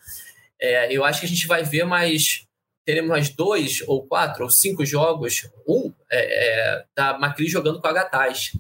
É, eu acho que a gente vai ver mais. Teremos mais dois, ou quatro, ou cinco jogos. Um é, é, da Macris jogando com a Gataz.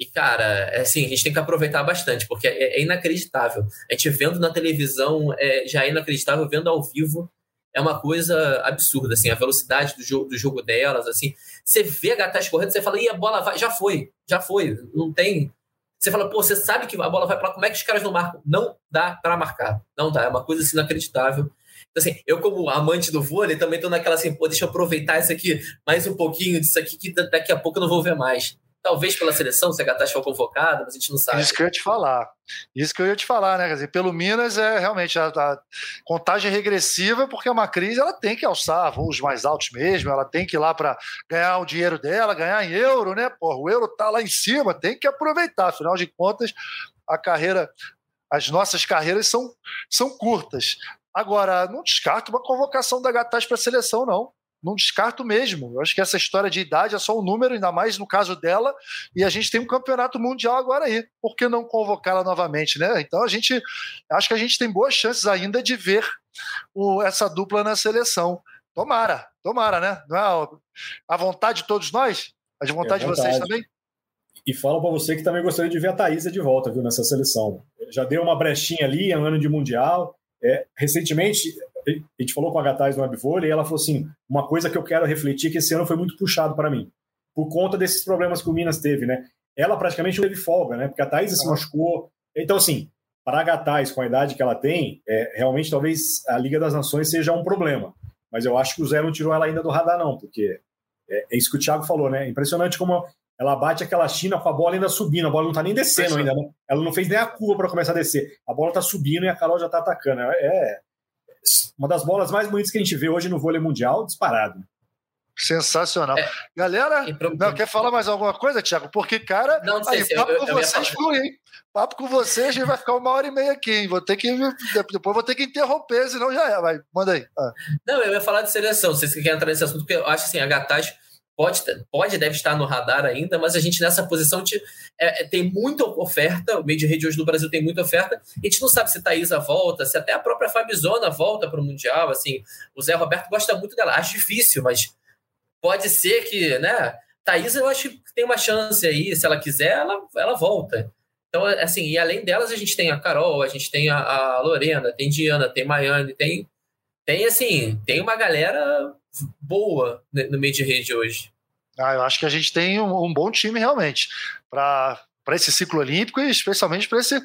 E, cara, é assim, a gente tem que aproveitar bastante, porque é, é inacreditável. A gente vendo na televisão é, já é inacreditável, vendo ao vivo é uma coisa absurda, assim, a velocidade do jogo, do jogo delas, assim. Você vê a Gataz correndo, você fala, e a bola vai, já foi, já foi, não tem. Você fala, pô, você sabe que a bola vai para lá, como é que os caras não marcam? Não dá para marcar, não dá, é uma coisa assim, inacreditável. Então, assim, eu, como amante do vôlei, também tô naquela assim, pô, deixa eu aproveitar isso aqui, mais um pouquinho disso aqui, que daqui a pouco eu não vou ver mais. Talvez pela seleção, se a Gatache for convocada, mas a gente não sabe. Isso que eu ia te falar. Isso que eu ia te falar, né? Quer dizer, pelo Minas é realmente a, a contagem regressiva, porque é uma crise, ela tem que alçar voos mais altos mesmo, ela tem que ir lá para ganhar o dinheiro dela, ganhar em euro, né? Porra, o euro tá lá em cima, tem que aproveitar. Afinal de contas, a carreira, as nossas carreiras são, são curtas. Agora, não descarto uma convocação da Gataz para a seleção, não não descarto mesmo. Eu acho que essa história de idade é só um número, ainda mais no caso dela, e a gente tem um campeonato mundial agora aí. Por que não convocá-la novamente, né? Então a gente acho que a gente tem boas chances ainda de ver o, essa dupla na seleção. Tomara, tomara, né? Não é a vontade de todos nós? A de vontade, é vontade. de vocês também? E falo para você que também gostaria de ver a Thaisa de volta, viu, nessa seleção. Já deu uma brechinha ali, é um ano de Mundial. É, recentemente, a gente falou com a Gataz no Webvôlei e ela falou assim: uma coisa que eu quero refletir é que esse ano foi muito puxado para mim, por conta desses problemas que o Minas teve, né? Ela praticamente não teve folga, né? Porque a Thaís se machucou. Então, assim, para a Gataz, com a idade que ela tem, é, realmente talvez a Liga das Nações seja um problema. Mas eu acho que o Zé não tirou ela ainda do radar, não, porque é, é isso que o Thiago falou, né? Impressionante como ela bate aquela China com a bola ainda subindo, a bola não tá nem descendo ainda, né? Ela não fez nem a curva para começar a descer. A bola tá subindo e a Carol já tá atacando. É, uma das bolas mais bonitas que a gente vê hoje no vôlei mundial, disparado. Sensacional. É, Galera, não, quer falar mais alguma coisa, Thiago? Porque, cara, não, não sei, aí, papo eu, com eu vocês flui, hein? Papo com vocês, a gente vai ficar uma hora e meia aqui, hein? Vou ter que. Depois vou ter que interromper, senão já é. Vai, manda aí. Ah. Não, eu ia falar de seleção. Vocês querem entrar nesse assunto, porque eu acho assim, a Gataz pode, pode deve estar no radar ainda, mas a gente nessa posição de, é, é, tem muita oferta, o meio de rede hoje no Brasil tem muita oferta, a gente não sabe se Thaisa volta, se até a própria Fabizona volta para o Mundial, assim, o Zé Roberto gosta muito dela, acho difícil, mas pode ser que, né, Thaisa eu acho que tem uma chance aí, se ela quiser, ela, ela volta. Então, assim, e além delas, a gente tem a Carol, a gente tem a, a Lorena, tem Diana, tem Maiane, tem, tem, assim, tem uma galera boa no meio de rede hoje. Ah, eu acho que a gente tem um, um bom time realmente para para esse ciclo olímpico e especialmente para esse,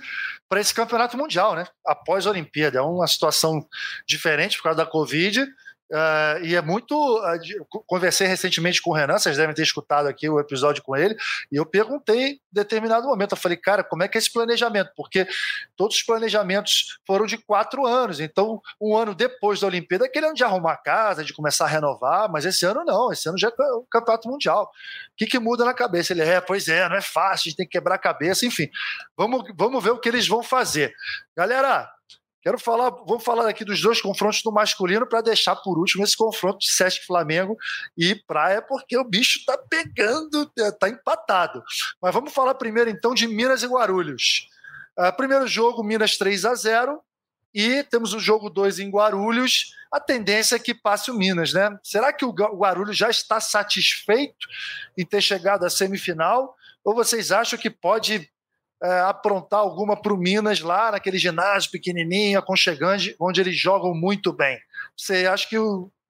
esse campeonato mundial, né? Após a Olimpíada. É uma situação diferente por causa da Covid, Uh, e é muito. Uh, conversei recentemente com o Renan, vocês devem ter escutado aqui o episódio com ele, e eu perguntei em determinado momento, eu falei, cara, como é que é esse planejamento? Porque todos os planejamentos foram de quatro anos, então um ano depois da Olimpíada, aquele ano de arrumar casa, de começar a renovar, mas esse ano não, esse ano já é o campeonato mundial. O que, que muda na cabeça? Ele é, pois é, não é fácil, a gente tem que quebrar a cabeça, enfim. Vamos, vamos ver o que eles vão fazer. Galera, Quero falar, vamos falar aqui dos dois confrontos do masculino para deixar por último esse confronto de Sesc Flamengo e Praia, porque o bicho tá pegando, é, tá empatado. Mas vamos falar primeiro então de Minas e Guarulhos. Uh, primeiro jogo, Minas 3 a 0 e temos o jogo 2 em Guarulhos. A tendência é que passe o Minas, né? Será que o Guarulhos já está satisfeito em ter chegado à semifinal? Ou vocês acham que pode é, aprontar alguma para o Minas lá naquele ginásio pequenininho, aconchegante, onde eles jogam muito bem. Você acha que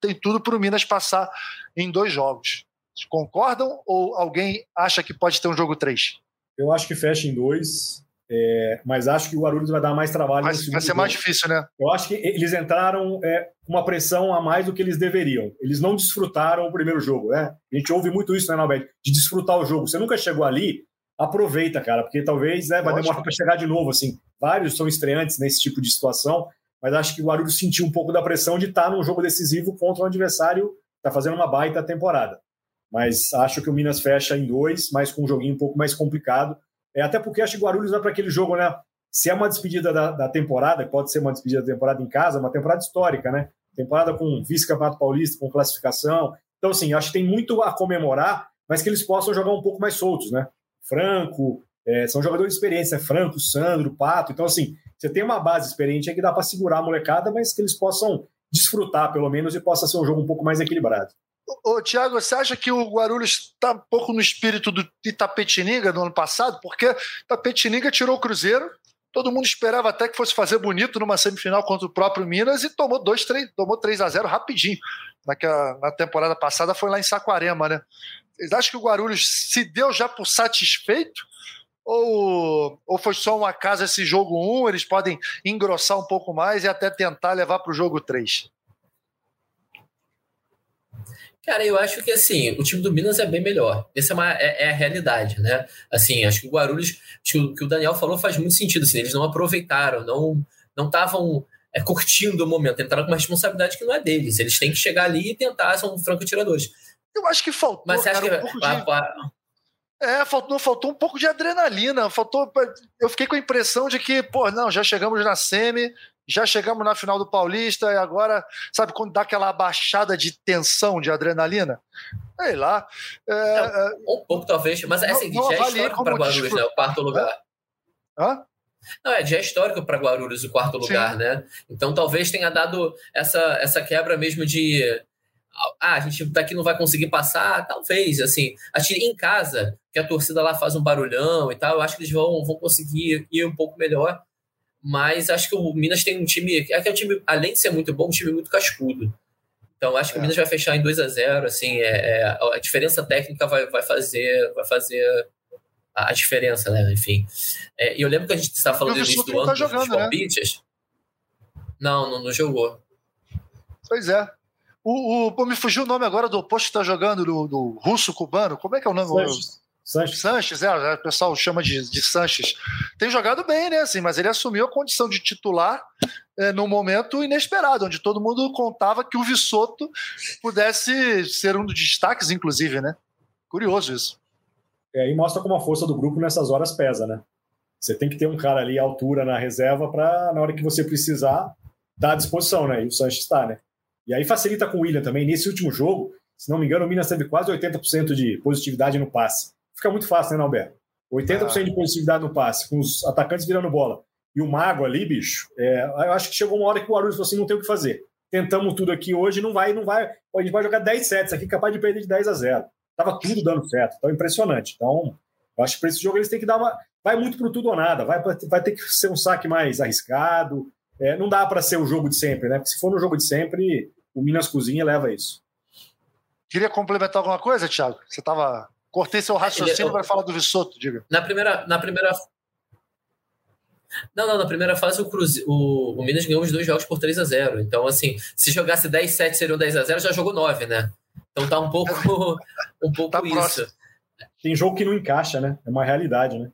tem tudo para o Minas passar em dois jogos. Concordam ou alguém acha que pode ter um jogo três? Eu acho que fecha em dois, é, mas acho que o Guarulhos vai dar mais trabalho. Mas vai ser jogo. mais difícil, né? Eu acho que eles entraram é, com uma pressão a mais do que eles deveriam. Eles não desfrutaram o primeiro jogo, né? A gente ouve muito isso, né, Nalberto? De desfrutar o jogo. Você nunca chegou ali aproveita, cara, porque talvez né, vai Lógico. demorar para chegar de novo. Assim, vários são estreantes nesse tipo de situação, mas acho que o Guarulhos sentiu um pouco da pressão de estar num jogo decisivo contra um adversário que está fazendo uma baita temporada. Mas acho que o Minas fecha em dois, mas com um joguinho um pouco mais complicado. É, até porque acho que o Guarulhos vai para aquele jogo, né? Se é uma despedida da, da temporada, pode ser uma despedida da temporada em casa, uma temporada histórica, né? Temporada com vice-campeonato paulista, com classificação. Então, assim, acho que tem muito a comemorar, mas que eles possam jogar um pouco mais soltos, né? Franco, é, são jogadores de experiência? Franco, Sandro, Pato. Então, assim, você tem uma base experiente que dá para segurar a molecada, mas que eles possam desfrutar, pelo menos, e possa ser um jogo um pouco mais equilibrado. Ô, Tiago, você acha que o Guarulhos está um pouco no espírito do Itapetininga no ano passado? Porque Itapetininga tirou o Cruzeiro, todo mundo esperava até que fosse fazer bonito numa semifinal contra o próprio Minas e tomou 2 3, tomou 3 a 0 rapidinho. Na temporada passada foi lá em Saquarema, né? Vocês acham que o Guarulhos se deu já por satisfeito? Ou, ou foi só um acaso esse jogo 1? Um, eles podem engrossar um pouco mais e até tentar levar para o jogo 3? Cara, eu acho que assim, o time do Minas é bem melhor. Essa é, uma, é, é a realidade, né? Assim, acho que o Guarulhos, que o que o Daniel falou faz muito sentido. Assim, eles não aproveitaram, não não estavam é, curtindo o momento, entraram com uma responsabilidade que não é deles. Eles têm que chegar ali e tentar, são franco-tiradores. Eu acho que faltou. Mas você acha cara, que. Um de... É, faltou, faltou um pouco de adrenalina. Faltou. Eu fiquei com a impressão de que, pô, não, já chegamos na semi, já chegamos na final do Paulista e agora, sabe, quando dá aquela baixada de tensão, de adrenalina? Sei lá. É, é, um pouco, talvez, mas é assim, já é histórico para Guarulhos, né? O quarto lugar. Hã? Não, é, já é histórico para Guarulhos o quarto lugar, Sim. né? Então talvez tenha dado essa, essa quebra mesmo de. Ah, a gente daqui não vai conseguir passar, talvez, assim. Acho que em casa, que a torcida lá faz um barulhão e tal, eu acho que eles vão, vão conseguir ir um pouco melhor mas acho que o Minas tem um time. É que é um time, além de ser muito bom, um time muito cascudo. Então acho que é. o Minas vai fechar em 2 a 0 assim, é, é, a diferença técnica vai, vai fazer vai fazer a, diferença, né? Enfim. É, e eu lembro que a gente estava falando início do ano tá jogando, dos palpites. Né? Não, não, não, jogou. Pois é. O, o, me fugiu o nome agora do oposto que está jogando, do, do russo cubano. Como é que é o nome? Sanches. Sanches. Sanches, é, é, o pessoal chama de, de Sanches. Tem jogado bem, né? Assim, mas ele assumiu a condição de titular é, num momento inesperado, onde todo mundo contava que o Vissoto pudesse ser um dos destaques, inclusive, né? Curioso isso. É, e mostra como a força do grupo nessas horas pesa, né? Você tem que ter um cara ali à altura na reserva para, na hora que você precisar, dar à disposição, né? E o Sanches está, né? E aí facilita com o William também. Nesse último jogo, se não me engano, o Minas teve quase 80% de positividade no passe fica muito fácil, né, Alberto? 80% ah. de positividade no passe, com os atacantes virando bola. E o Mago ali, bicho, é, eu acho que chegou uma hora que o Guarulhos falou assim: não tem o que fazer. Tentamos tudo aqui hoje, não vai, não vai. A gente vai jogar 10 sets aqui, capaz de perder de 10 a 0. Tava tudo dando certo, então impressionante. Então, eu acho que para esse jogo eles têm que dar uma. Vai muito pro tudo ou nada, vai, vai ter que ser um saque mais arriscado. É, não dá para ser o jogo de sempre, né? Porque se for no jogo de sempre, o Minas Cozinha leva isso. Queria complementar alguma coisa, Thiago? Você estava Cortei seu raciocínio para falar do Vissoto, diga. Na primeira, na primeira não, não, na primeira fase o, Cruze... o, o Minas ganhou os dois jogos por 3 a 0 Então, assim, se jogasse 10 7 seriam 10 a 0 já jogou 9, né? Então tá um pouco, um pouco tá isso. Próximo. Tem jogo que não encaixa, né? É uma realidade, né?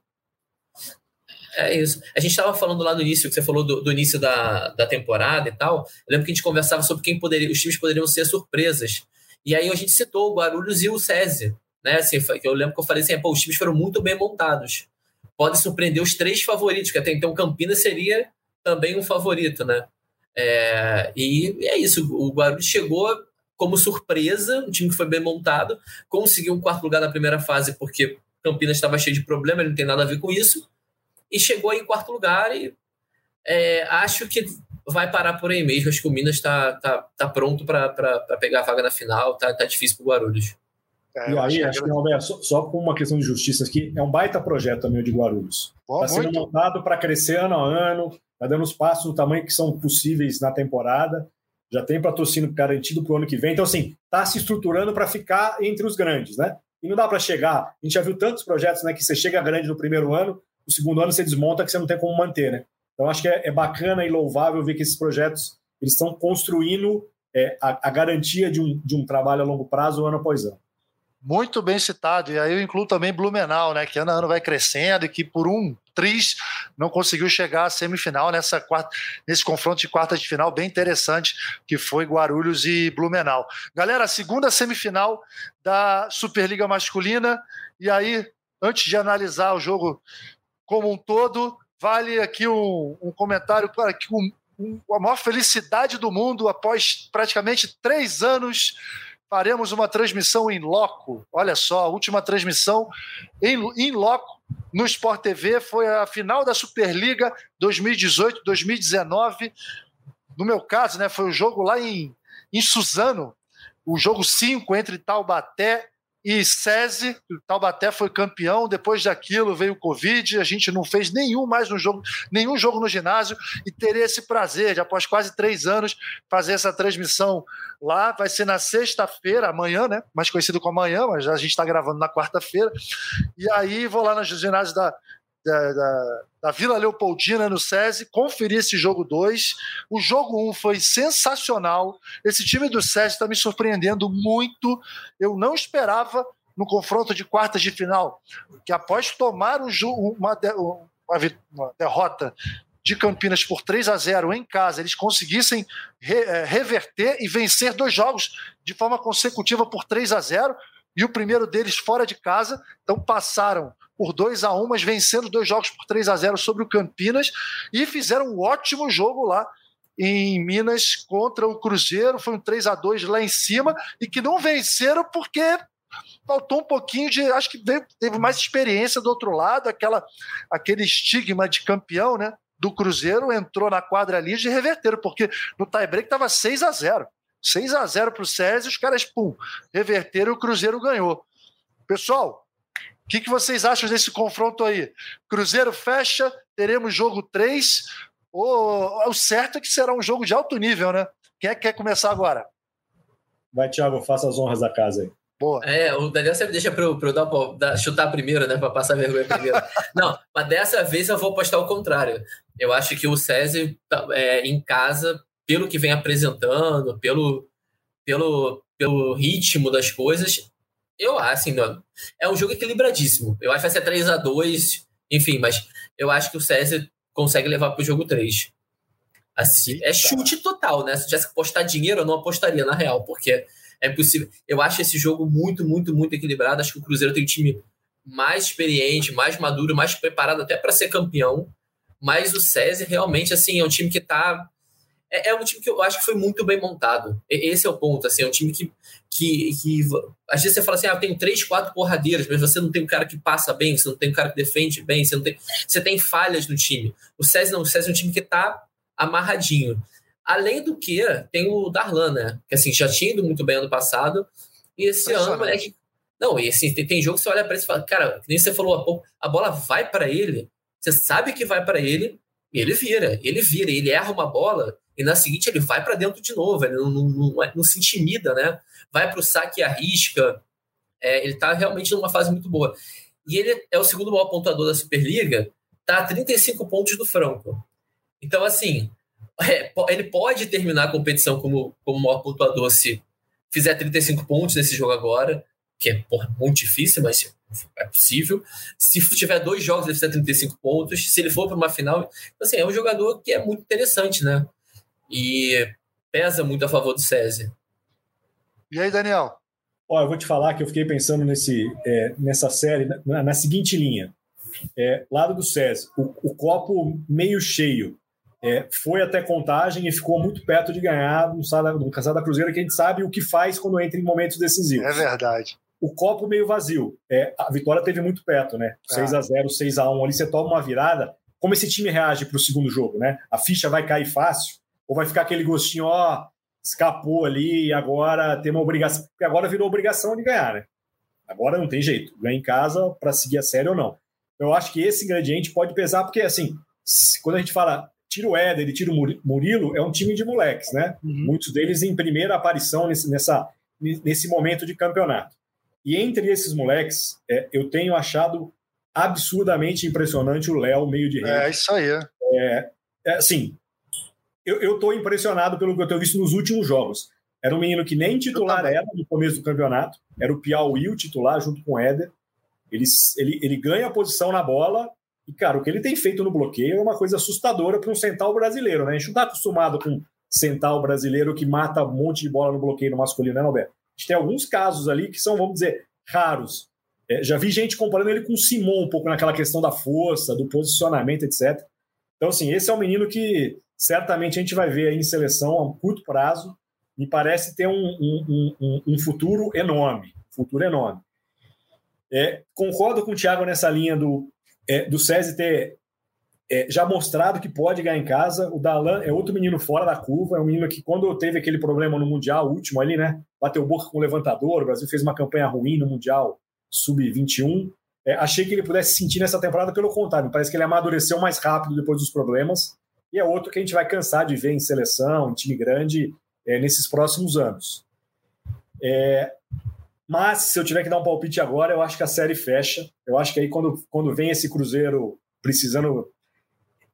É isso. A gente estava falando lá no início, que você falou do, do, início da, da temporada e tal. Eu lembro que a gente conversava sobre quem poderia, os times poderiam ser surpresas. E aí a gente citou o Guarulhos e o SESI né? Assim, eu lembro que eu falei assim, pô, os times foram muito bem montados. Pode surpreender os três favoritos, que até então Campinas seria também um favorito, né? É, e é isso, o Guarulhos chegou como surpresa, um time que foi bem montado, conseguiu um quarto lugar na primeira fase porque Campinas estava cheio de problemas, não tem nada a ver com isso, e chegou em quarto lugar e é, acho que vai parar por aí mesmo. Acho que o Minas está tá, tá pronto para pegar a vaga na final, tá, tá difícil para o Guarulhos. É, e aí, acho que, Roberto, só, só com uma questão de justiça aqui, é um baita projeto também o de Guarulhos. Está sendo montado para crescer ano a ano, está dando os passos no tamanho que são possíveis na temporada, já tem patrocínio garantido para o ano que vem. Então, assim, está se estruturando para ficar entre os grandes, né? E não dá para chegar. A gente já viu tantos projetos né, que você chega grande no primeiro ano, no segundo ano você desmonta que você não tem como manter, né? Então, acho que é, é bacana e louvável ver que esses projetos eles estão construindo é, a, a, garantia de um, de um trabalho a longo prazo ano após ano. Muito bem citado. E aí eu incluo também Blumenau, né? Que ano a ano vai crescendo e que por um triz não conseguiu chegar à semifinal nessa quarta, nesse confronto de quarta de final bem interessante que foi Guarulhos e Blumenau. Galera, segunda semifinal da Superliga Masculina. E aí, antes de analisar o jogo como um todo, vale aqui um, um comentário para que um, um, a maior felicidade do mundo após praticamente três anos faremos uma transmissão em loco. Olha só, a última transmissão em, loco no Sport TV foi a final da Superliga 2018-2019. No meu caso, né, foi o jogo lá em, em Suzano, o jogo 5 entre Taubaté e SESI, Taubaté foi campeão, depois daquilo veio o Covid, a gente não fez nenhum mais no jogo, nenhum jogo no ginásio, e teria esse prazer de, após quase três anos, fazer essa transmissão lá. Vai ser na sexta-feira, amanhã, né? Mais conhecido como amanhã, mas a gente está gravando na quarta-feira. E aí vou lá no ginásio da, da, da, da, Vila Leopoldina no SESI, conferir esse jogo 2. O jogo 1 um foi sensacional. Esse time do SESI está me surpreendendo muito. Eu não esperava no confronto de quartas de final, que após tomar um, uma, uma, derrota de Campinas por 3 a 0 em casa, eles conseguissem re, é, reverter e vencer dois jogos de forma consecutiva por 3 a 0 e o primeiro deles fora de casa. Então passaram por 2 a 1 mas vencendo dois jogos por 3 a 0 sobre o Campinas e fizeram um ótimo jogo lá em Minas contra o Cruzeiro. Foi um 3 a 2 lá em cima e que não venceram porque faltou um pouquinho de. Acho que teve mais experiência do outro lado, aquela, aquele estigma de campeão, né? Do Cruzeiro entrou na quadra ali de reverteram, porque no tie-break estava 6 a 0 6 a 0 para o César, os caras, pum, reverteram e o Cruzeiro ganhou. Pessoal, que, que vocês acham desse confronto aí? Cruzeiro fecha, teremos jogo 3, ou o certo é que será um jogo de alto nível, né? Quem é que quer começar agora? Vai, Thiago, faça as honras da casa aí. Boa. É, o Daniel sempre deixa para eu, eu dar, dar, chutar primeiro, né? Para passar vergonha primeiro. Não, mas dessa vez eu vou apostar o contrário. Eu acho que o César, tá, é, em casa, pelo que vem apresentando, pelo, pelo, pelo ritmo das coisas, eu acho, assim, não, é um jogo equilibradíssimo. Eu acho que vai ser 3 a 2 enfim, mas eu acho que o César consegue levar para o jogo 3. Assim, é chute total, né? Se tivesse que apostar dinheiro, eu não apostaria, na real, porque é impossível. Eu acho esse jogo muito, muito, muito equilibrado. Acho que o Cruzeiro tem um time mais experiente, mais maduro, mais preparado até para ser campeão. Mas o César realmente, assim, é um time que está é, é, um time que eu acho que foi muito bem montado. Esse é o ponto, assim, é um time que, que, que às vezes você fala assim, ah, tem três, quatro porradeiras, mas você não tem um cara que passa bem, você não tem um cara que defende bem, você não tem, você tem falhas no time. O César não, o César é um time que está amarradinho. Além do que, tem o Darlan, né? Que assim, já tinha ido muito bem ano passado, e esse ano, moleque. Não, e assim, tem, tem jogo que você olha para ele e fala, cara, nem você falou há pouco, a bola vai para ele, você sabe que vai para ele, e ele vira, ele vira, ele erra uma bola, e na seguinte ele vai para dentro de novo, ele não, não, não, é, não, se intimida, né? Vai para o saque e arrisca. É, ele está realmente numa fase muito boa. E ele é o segundo maior pontuador da Superliga, está a 35 pontos do Franco. Então, assim, é, ele pode terminar a competição como, como maior pontuador se fizer 35 pontos nesse jogo agora, que é porra, muito difícil, mas é possível. Se tiver dois jogos, ele fizer 35 pontos. Se ele for para uma final, assim, é um jogador que é muito interessante, né? E pesa muito a favor do César. E aí, Daniel? Ó, eu vou te falar que eu fiquei pensando nesse, é, nessa série na, na, seguinte linha. É, lado do César, o, o copo meio cheio. É, foi até contagem e ficou muito perto de ganhar no, no Casal da Cruzeiro, que a gente sabe o que faz quando entra em momentos decisivos. É verdade. O copo meio vazio. É, a vitória teve muito perto, né? 6 a 0 6 a 1 ali você toma uma virada. Como esse time reage para o segundo jogo, né? A ficha vai cair fácil ou vai ficar aquele gostinho, ó, escapou ali e agora tem uma obrigação. Porque agora virou obrigação de ganhar, né? Agora não tem jeito. Ganha em casa para seguir a série ou não. Eu acho que esse ingrediente pode pesar, porque assim, quando a gente fala tira o Éder e tira o Murilo, é um time de moleques, né? Uhum. Muitos deles em primeira aparição nesse, nessa, nesse momento de campeonato. E entre esses moleques, é, eu tenho achado absurdamente impressionante o Léo, meio de rede. É, isso aí. É, é, assim, eu estou impressionado pelo que eu tenho visto nos últimos jogos. Era um menino que nem titular era no começo do campeonato. Era o Piauí o titular, junto com o Éder. Ele, ele, ele ganha a posição na bola. E, cara, o que ele tem feito no bloqueio é uma coisa assustadora para um central brasileiro, né? A gente não está acostumado com central brasileiro que mata um monte de bola no bloqueio no masculino, né, Roberto? A gente tem alguns casos ali que são, vamos dizer, raros. É, já vi gente comparando ele com o Simon um pouco naquela questão da força, do posicionamento, etc. Então, assim, esse é um menino que certamente a gente vai ver aí em seleção a um curto prazo. Me parece ter um, um, um, um futuro enorme. Futuro enorme. É, concordo com o Thiago nessa linha do, é, do SESI ter é, já mostrado que pode ganhar em casa. O Dalan é outro menino fora da curva, é um menino que, quando teve aquele problema no Mundial último ali, né? Bateu boca com o levantador, o Brasil fez uma campanha ruim no Mundial Sub-21. É, achei que ele pudesse sentir nessa temporada, pelo contrário, parece que ele amadureceu mais rápido depois dos problemas. E é outro que a gente vai cansar de ver em seleção, em time grande, é, nesses próximos anos. É, mas, se eu tiver que dar um palpite agora, eu acho que a série fecha. Eu acho que aí, quando, quando vem esse Cruzeiro precisando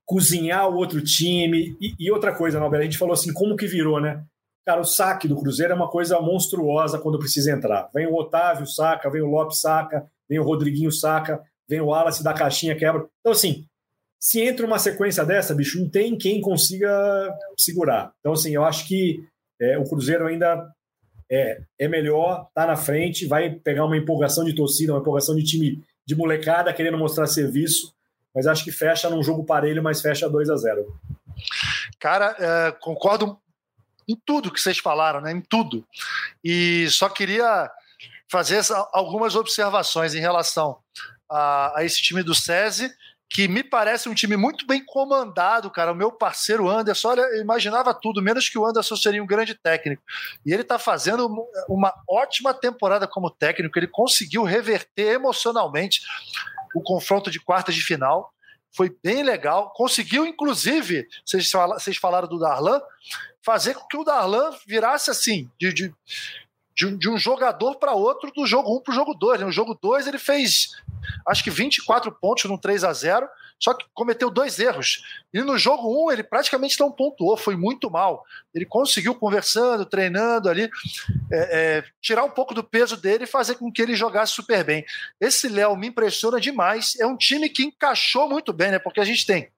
cozinhar o outro time. E, e outra coisa, Nobel, a gente falou assim, como que virou, né? Cara, o saque do Cruzeiro é uma coisa monstruosa quando precisa entrar. Vem o Otávio, saca, vem o Lopes, saca, vem o Rodriguinho, saca, vem o Wallace da caixinha, quebra. Então, assim, se entra uma sequência dessa, bicho, não tem quem consiga segurar. Então, assim, eu acho que é, o Cruzeiro ainda é, é melhor, tá na frente, vai pegar uma empolgação de torcida, uma empolgação de time de molecada querendo mostrar serviço, mas acho que fecha num jogo parelho, mas fecha 2 a 0 Cara, é, concordo em tudo que vocês falaram, né? Em tudo. E só queria fazer algumas observações em relação a, a esse time do SESI que me parece um time muito bem comandado, cara. O meu parceiro Anderson, olha, eu imaginava tudo, menos que o Anderson seria um grande técnico. E ele está fazendo uma ótima temporada como técnico. Ele conseguiu reverter emocionalmente o confronto de quartas de final. Foi bem legal. Conseguiu, inclusive, vocês falaram do Darlan, fazer com que o Darlan virasse assim, de, de de um, jogador para outro do jogo 1 um para o jogo 2. Né? No jogo 2 ele fez acho que 24 pontos no 3 a 0 só que cometeu dois erros. E no jogo 1 um, ele praticamente não pontuou, foi muito mal. Ele conseguiu, conversando, treinando ali, é, é, tirar um pouco do peso dele e fazer com que ele jogasse super bem. Esse Léo me impressiona demais. É um time que encaixou muito bem, né? Porque a gente tem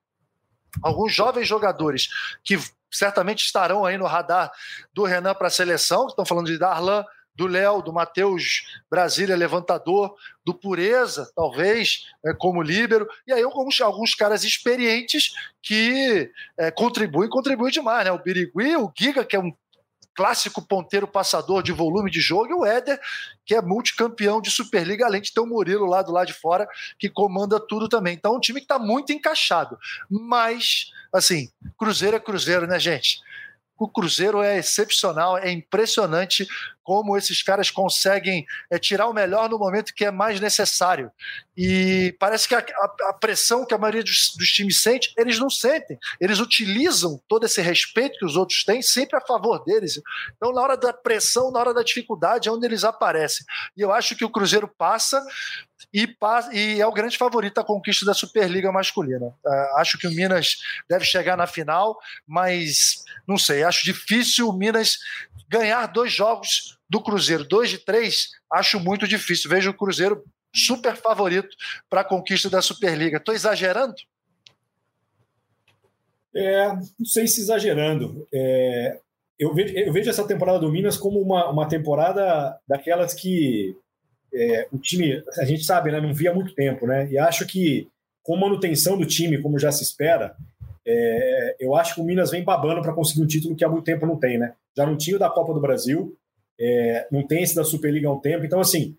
alguns jovens jogadores que certamente estarão aí no radar do Renan para a seleção. Estão falando de Darlan, do Léo, do Matheus Brasília, levantador, do Pureza, talvez, é, como líbero, e aí alguns, alguns caras experientes que é, contribuem, contribuem demais, né? O Birigui, o Giga, que é um clássico ponteiro passador de volume de jogo, e o Éder, que é multicampeão de Superliga, além de ter o Murilo lá do lado de fora, que comanda tudo também. Então, é um time que está muito encaixado. Mas, assim, Cruzeiro é Cruzeiro, né, gente? O Cruzeiro é excepcional, é impressionante como esses caras conseguem é, tirar o melhor no momento que é mais necessário. E parece que a, a, a pressão que a maioria dos, dos, times sente, eles não sentem. Eles utilizam todo esse respeito que os outros têm sempre a favor deles. Então, na hora da pressão, na hora da dificuldade, é onde eles aparecem. E eu acho que o Cruzeiro passa e, e, é o grande favorito à conquista da Superliga masculina. Uh, acho que o Minas deve chegar na final, mas não sei, acho difícil o Minas ganhar dois jogos do Cruzeiro, dois de três, acho muito difícil. Vejo o Cruzeiro super favorito para a conquista da Superliga. Estou exagerando? É, não sei se exagerando. É, eu, vejo, eu, vejo, essa temporada do Minas como uma, uma temporada daquelas que é, o time, a gente sabe, né, não via há muito tempo, né? E acho que com manutenção do time, como já se espera, é, eu acho que o Minas vem babando para conseguir um título que há muito tempo não tem, né? Já não tinha o da Copa do Brasil, é, não tem esse da Superliga há um tempo. Então, assim,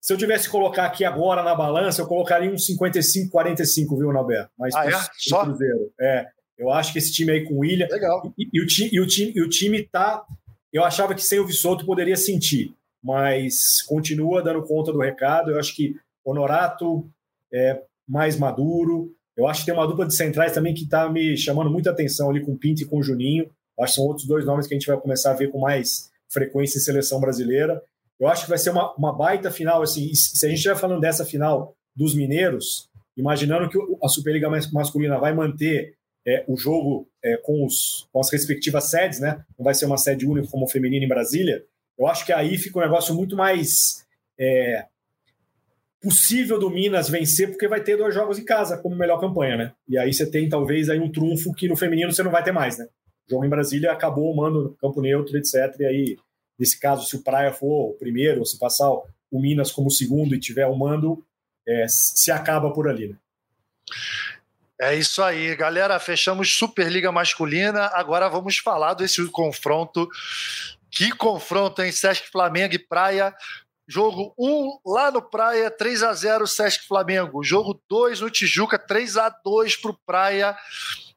se eu tivesse que colocar aqui agora na balança, eu colocaria um 55-45, viu, Nalber? Mas ah, é? Só? Cruzeiro. É, eu acho que esse time aí com o William. Legal. E, e, o, time, e, o, time, e o time tá. Eu achava que sem o Vissoto poderia sentir mas continua dando conta do recado. Eu acho que Honorato é mais maduro. Eu acho que tem uma dupla de centrais também que está me chamando muita atenção ali com o Pinto e com o Juninho. Acho que são outros dois nomes que a gente vai começar a ver com mais frequência em seleção brasileira. Eu acho que vai ser uma, uma baita final. Assim, se a gente estiver falando dessa final dos mineiros, imaginando que a Superliga masculina vai manter é, o jogo é, com, os, com as respectivas sedes, né? Não vai ser uma sede única como o feminino em Brasília. Eu acho que aí fica um negócio muito mais é, possível do Minas vencer, porque vai ter dois jogos em casa como melhor campanha, né? E aí você tem talvez aí um trunfo que no feminino você não vai ter mais, né? O jogo em Brasília acabou o mando campo neutro, etc. E aí, nesse caso, se o Praia for o primeiro, ou se passar o Minas como segundo e tiver o mando, é, se acaba por ali, né? É isso aí, galera. Fechamos Superliga Masculina. Agora vamos falar desse confronto. Que confronto, hein? Sesc Flamengo e Praia. Jogo 1 lá no Praia, 3 a 0 Sesc Flamengo. Jogo 2 no Tijuca, 3 a 2 para o Praia.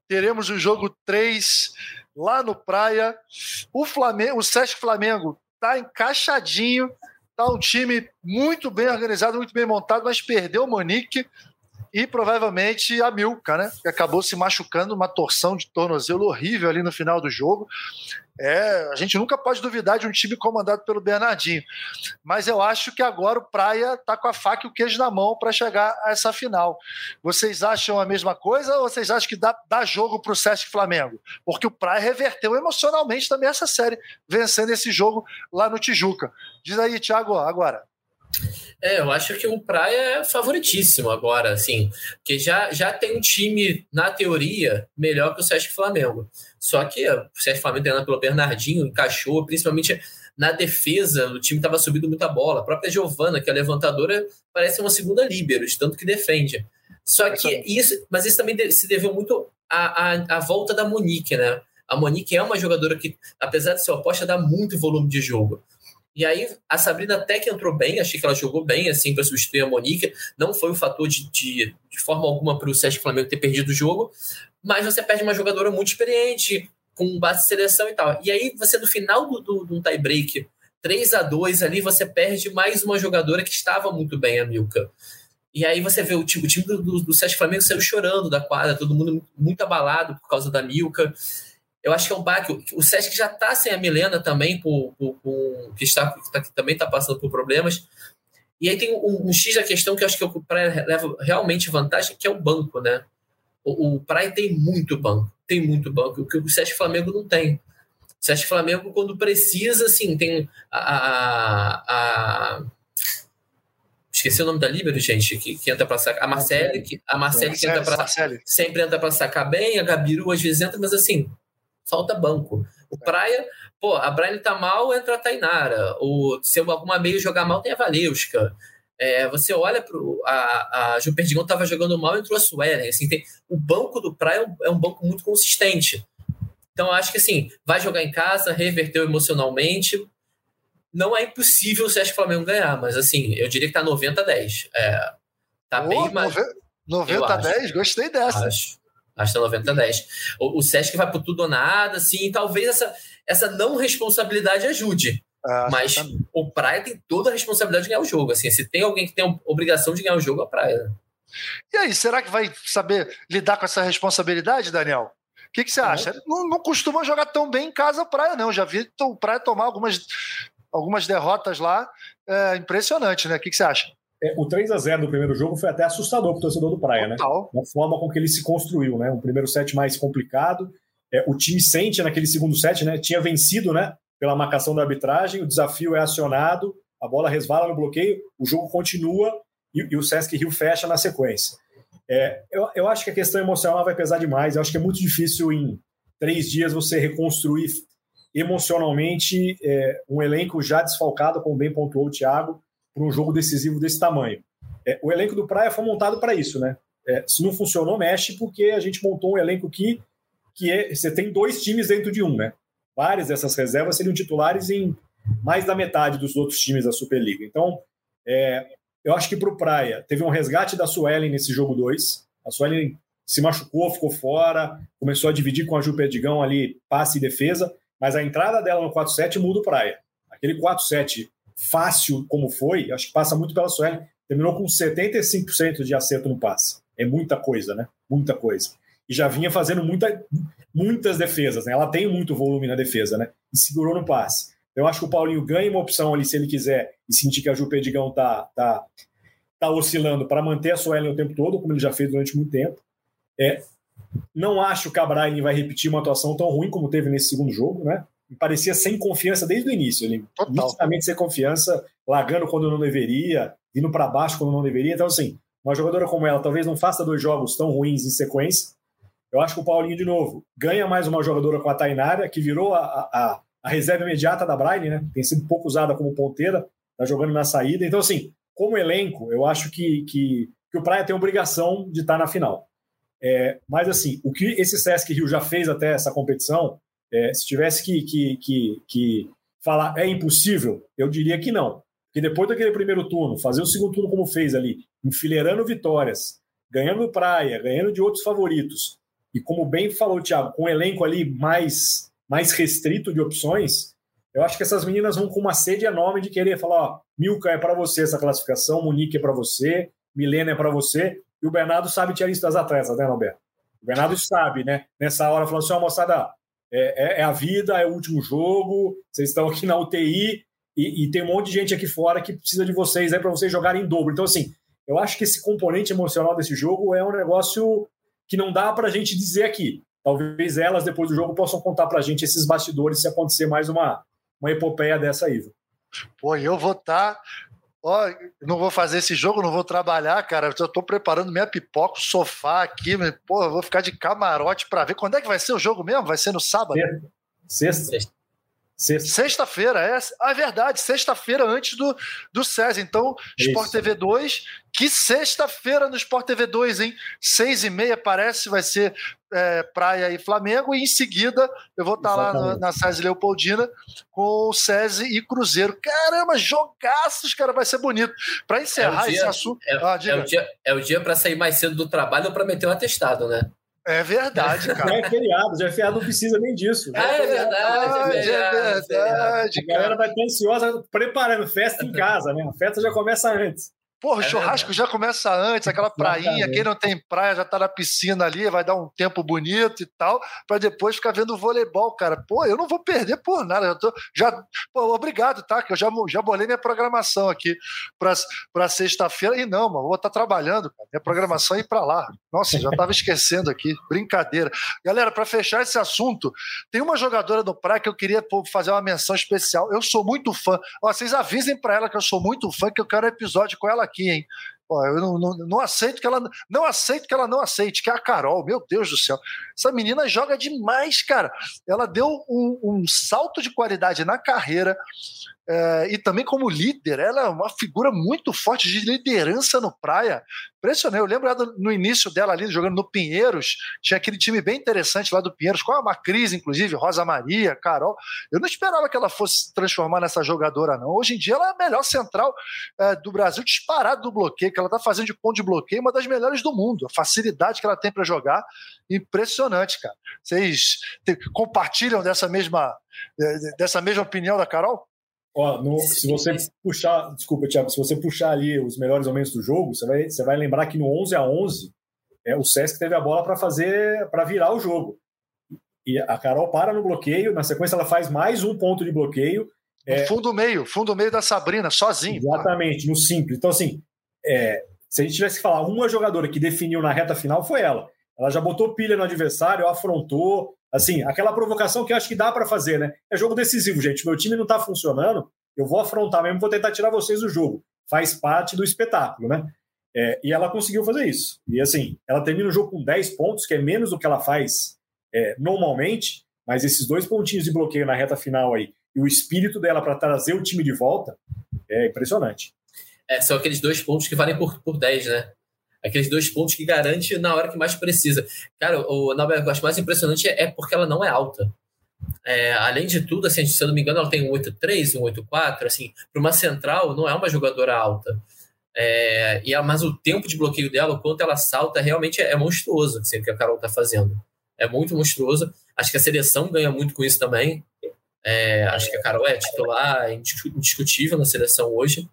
Teremos o jogo 3 lá no Praia. O Flamengo, o Sesc Flamengo tá encaixadinho, tá um time muito bem organizado, muito bem montado, mas perdeu o Monique e provavelmente a Milka, né? Que acabou se machucando, uma torção de tornozelo horrível ali no final do jogo. É, a gente nunca pode duvidar de um time comandado pelo Bernardinho. Mas eu acho que agora o Praia está com a faca e o queijo na mão para chegar a essa final. Vocês acham a mesma coisa ou vocês acham que dá, dá jogo para o Sesc Flamengo? Porque o Praia reverteu emocionalmente também essa série, vencendo esse jogo lá no Tijuca. Diz aí, Thiago, agora. É, eu acho que o Praia é favoritíssimo agora, assim, porque já, já tem um time, na teoria, melhor que o Sesc Flamengo. Só que o Sesc Flamengo treinado pelo Bernardinho, encaixou, principalmente na defesa, o time estava subindo muita bola. A própria Giovana, que é a levantadora, parece uma segunda líbero, de tanto que defende. Só que isso, mas isso também se deveu muito à, à, à volta da Monique, né? A Monique é uma jogadora que, apesar de ser oposta, dá muito volume de jogo. E aí a Sabrina até que entrou bem, achei que ela jogou bem assim para substituir a Monique. Não foi um fator de, de, de forma alguma para o Sesc Flamengo ter perdido o jogo, mas você perde uma jogadora muito experiente, com base de seleção e tal. E aí você no final do, do, do tie break, 3 a 2 ali, você perde mais uma jogadora que estava muito bem, a Milka. E aí você vê o time, o time do, do, do Sesc Flamengo saiu chorando da quadra, todo mundo muito abalado por causa da Milka eu acho que é um baque. O Sesc já está sem a Milena também, por, por, por que, está, que também está passando por problemas. E aí tem um, um, X da questão que eu acho que o Praia leva realmente vantagem, que é o banco, né? O, o Praia tem muito banco, tem muito banco, o que o Sesc Flamengo não tem. O Sesc Flamengo, quando precisa, assim, tem a, a, a esqueci o nome da Líbero, gente, que, que entra para sacar. A Marcele, que, a Marcele, que entra para sempre entra para sacar bem, a Gabiru às vezes entra, mas assim, falta banco. O Praia, pô, a Brian tá mal, entra a Tainara. O, se alguma meio jogar mal, tem a Valeuska. É, você olha para a, a Gil Perdigão estava jogando mal, entrou a Suelen. Assim, tem, o banco do Praia é um é banco muito consistente. Então, acho que assim, vai jogar em casa, reverteu emocionalmente. Não é impossível o Sesc Flamengo ganhar, mas assim, eu diria que tá 90 a 10. É, tá oh, bem mais. 90 a 10? Gostei dessa. Acho. Acho que é 90 a 10. O, o Sesc vai por tudo ou nada, assim, talvez essa, essa não responsabilidade ajude. Ah, mas o Praia tem toda a responsabilidade de ganhar o jogo. Assim, se tem alguém que tem a obrigação de ganhar o jogo, é a Praia. E aí, será que vai saber lidar com essa responsabilidade, Daniel? O que, que você acha? Não, não costuma jogar tão bem em casa a Praia, não. Já vi o Praia tomar algumas, algumas derrotas lá. É impressionante, né? O que, que você acha? É, o 3 a 0 do primeiro jogo foi até assustador para o torcedor do Praia, Total. né? A forma com que ele se construiu, né? Um primeiro set mais complicado. É, o time sente naquele segundo set, né? Tinha vencido, né? Pela marcação da arbitragem, o desafio é acionado, a bola resvala no bloqueio, o jogo continua e, e o Sesc Rio fecha na sequência. É, eu, eu acho que a questão emocional vai pesar demais. Eu acho que é muito difícil em três dias você reconstruir emocionalmente é, um elenco já desfalcado, como bem pontuou o Thiago, para um jogo decisivo desse tamanho. É, o elenco do Praia foi montado para isso, né? É, se não funcionou, mexe, porque a gente montou um elenco que, que é, você tem dois times dentro de um, né? Várias dessas reservas seriam titulares em mais da metade dos outros times da Superliga. Então, é, eu acho que para o Praia teve um resgate da Suelen nesse jogo 2. A Suelen se machucou, ficou fora, começou a dividir com a Ju Perdigão ali passe e defesa, mas a entrada dela no 4-7 muda o Praia. Aquele 4-7 fácil como foi, acho que passa muito pela Sueli, terminou com 75% de acerto no passe. É muita coisa, né? Muita coisa. E já vinha fazendo muita, muitas defesas, né? Ela tem muito volume na defesa, né? E segurou no passe. Eu acho que o Paulinho ganha uma opção ali, se ele quiser, e sentir que a Ju Pedigão tá, tá, tá oscilando para manter a Suelen o tempo todo, como ele já fez durante muito tempo. É, Não acho que a Brian vai repetir uma atuação tão ruim como teve nesse segundo jogo, né? Me parecia sem confiança desde o início. Ele nitidamente sem confiança, largando quando não deveria, indo para baixo quando não deveria. Então, assim, uma jogadora como ela talvez não faça dois jogos tão ruins em sequência. Eu acho que o Paulinho, de novo, ganha mais uma jogadora com a Tainara, que virou a, a, a reserva imediata da Brian, né? Tem sido pouco usada como ponteira, tá jogando na saída. Então, assim, como elenco, eu acho que, que, que o Praia tem obrigação de estar na final. É, mas, assim, o que esse Sesc Rio já fez até essa competição, é, se tivesse que, que, que, que falar é impossível, eu diria que não. Porque depois daquele primeiro turno, fazer o segundo turno como fez ali, enfileirando vitórias, ganhando praia, ganhando de outros favoritos, e como bem falou o Thiago, com um elenco ali mais, mais restrito de opções, eu acho que essas meninas vão com uma sede enorme de querer falar: ó, Milka é para você essa classificação, Monique é para você, Milena é para você, e o Bernardo sabe tirar isso das atletas, né, Roberto? O Bernardo sabe, né? Nessa hora, falando assim: ó, moçada, é, é, é, a vida, é o último jogo, vocês estão aqui na UTI e, e tem um monte de gente aqui fora que precisa de vocês aí para vocês jogarem em dobro. Então, assim, eu acho que esse componente emocional desse jogo é um negócio que não dá para a gente dizer aqui. Talvez elas, depois do jogo, possam contar para a gente esses bastidores se acontecer mais uma, uma epopeia dessa aí. Pô, eu vou estar tá Ó, não vou fazer esse jogo, não vou trabalhar, cara. Eu tô preparando minha pipoca, o sofá aqui. Pô, vou ficar de camarote para ver. Quando é que vai ser o jogo mesmo? Vai ser no sábado? Sexta. Sexta. Sexta-feira, é, ah, é verdade, sexta-feira antes do, do César. Então, Isso. Sport TV 2, que sexta-feira no Sport TV 2, hein? Seis e meia parece, vai ser é, Praia e Flamengo, e em seguida eu vou estar tá lá na, na SESI Leopoldina com o SESI e Cruzeiro. Caramba, jogaços, cara, vai ser bonito. Para encerrar é dia, esse assunto. É, ah, é o dia, é o dia para sair mais cedo do trabalho ou para meter um atestado, né? É verdade, cara. Já é feriado, já é feriado, não precisa nem disso. É, é verdade, é verdade. É verdade a galera vai estar ansiosa preparando festa em casa, né? A festa já começa antes. Porra, o é churrasco já começa antes, aquela prainha, quem não tem praia já tá na piscina ali, vai dar um tempo bonito e tal, para depois ficar vendo voleibol, cara. Pô, eu não vou perder por nada, já tô, já, pô, obrigado, tá? Que eu já, já bolei minha programação aqui para sexta-feira, e não, mano, vou estar tá trabalhando, cara. minha programação é ir para lá. Nossa, já tava esquecendo aqui, brincadeira. Galera, para fechar esse assunto, tem uma jogadora do praia que eu queria pô, fazer uma menção especial, eu sou muito fã, Ó, vocês avisem para ela que eu sou muito fã, que eu quero um episódio com ela aqui, hein? Pô, eu não, não, não, aceito que ela não aceito que ela não aceite, que é a Carol, meu Deus do céu. Essa menina joga demais, cara. Ela deu um, um salto de qualidade na carreira. É, e também como líder, ela é uma figura muito forte de liderança no Praia. Impressionante. Eu lembro no início dela ali, jogando no Pinheiros, tinha aquele time bem interessante lá do Pinheiros, com a Macris, inclusive, Rosa Maria, Carol. Eu não esperava que ela fosse transformar nessa jogadora, não. Hoje em dia ela é a melhor central é, do Brasil, disparado do bloqueio, que ela está fazendo de ponto de bloqueio, uma das melhores do mundo. A facilidade que ela tem para jogar, impressionante, cara. Vocês compartilham dessa mesma, é, dessa mesma opinião da Carol? Ó, no, se você puxar, desculpa, Thiago, se você puxar ali os melhores momentos do jogo, você vai, você vai lembrar que no 11 a 11 é, o Sesc teve a bola para fazer, para virar o jogo. E a Carol para no bloqueio, na sequência ela faz mais um ponto de bloqueio. É, fundo meio, fundo meio da Sabrina, sozinho. Exatamente, no simples. Então, assim, é, se a gente tivesse que falar uma jogadora que definiu na reta final, foi ela. Ela já botou pilha no adversário, afrontou, Assim, aquela provocação que eu acho que dá para fazer, né? É jogo decisivo, gente. Meu time não está funcionando, eu vou afrontar mesmo, vou tentar tirar vocês do jogo. Faz parte do espetáculo, né? É, e ela conseguiu fazer isso. E assim, ela termina o jogo com 10 pontos, que é menos do que ela faz é, normalmente, mas esses dois pontinhos de bloqueio na reta final aí e o espírito dela para trazer o time de volta é impressionante. É, são aqueles dois pontos que valem por, por 10, né? Aqueles dois pontos que garante na hora que mais precisa. Cara, o Nobel eu acho mais impressionante é porque ela não é alta. É, além de tudo, assim, se eu não me engano, ela tem um 8-3, um 8-4, assim, para uma central não é uma jogadora alta. É, e mas o tempo de bloqueio dela, o quanto ela salta, realmente é, é monstruoso assim, o que a Carol está fazendo. É muito monstruoso. Acho que a seleção ganha muito com isso também. É, acho que a Carol é titular, indiscutível na seleção hoje.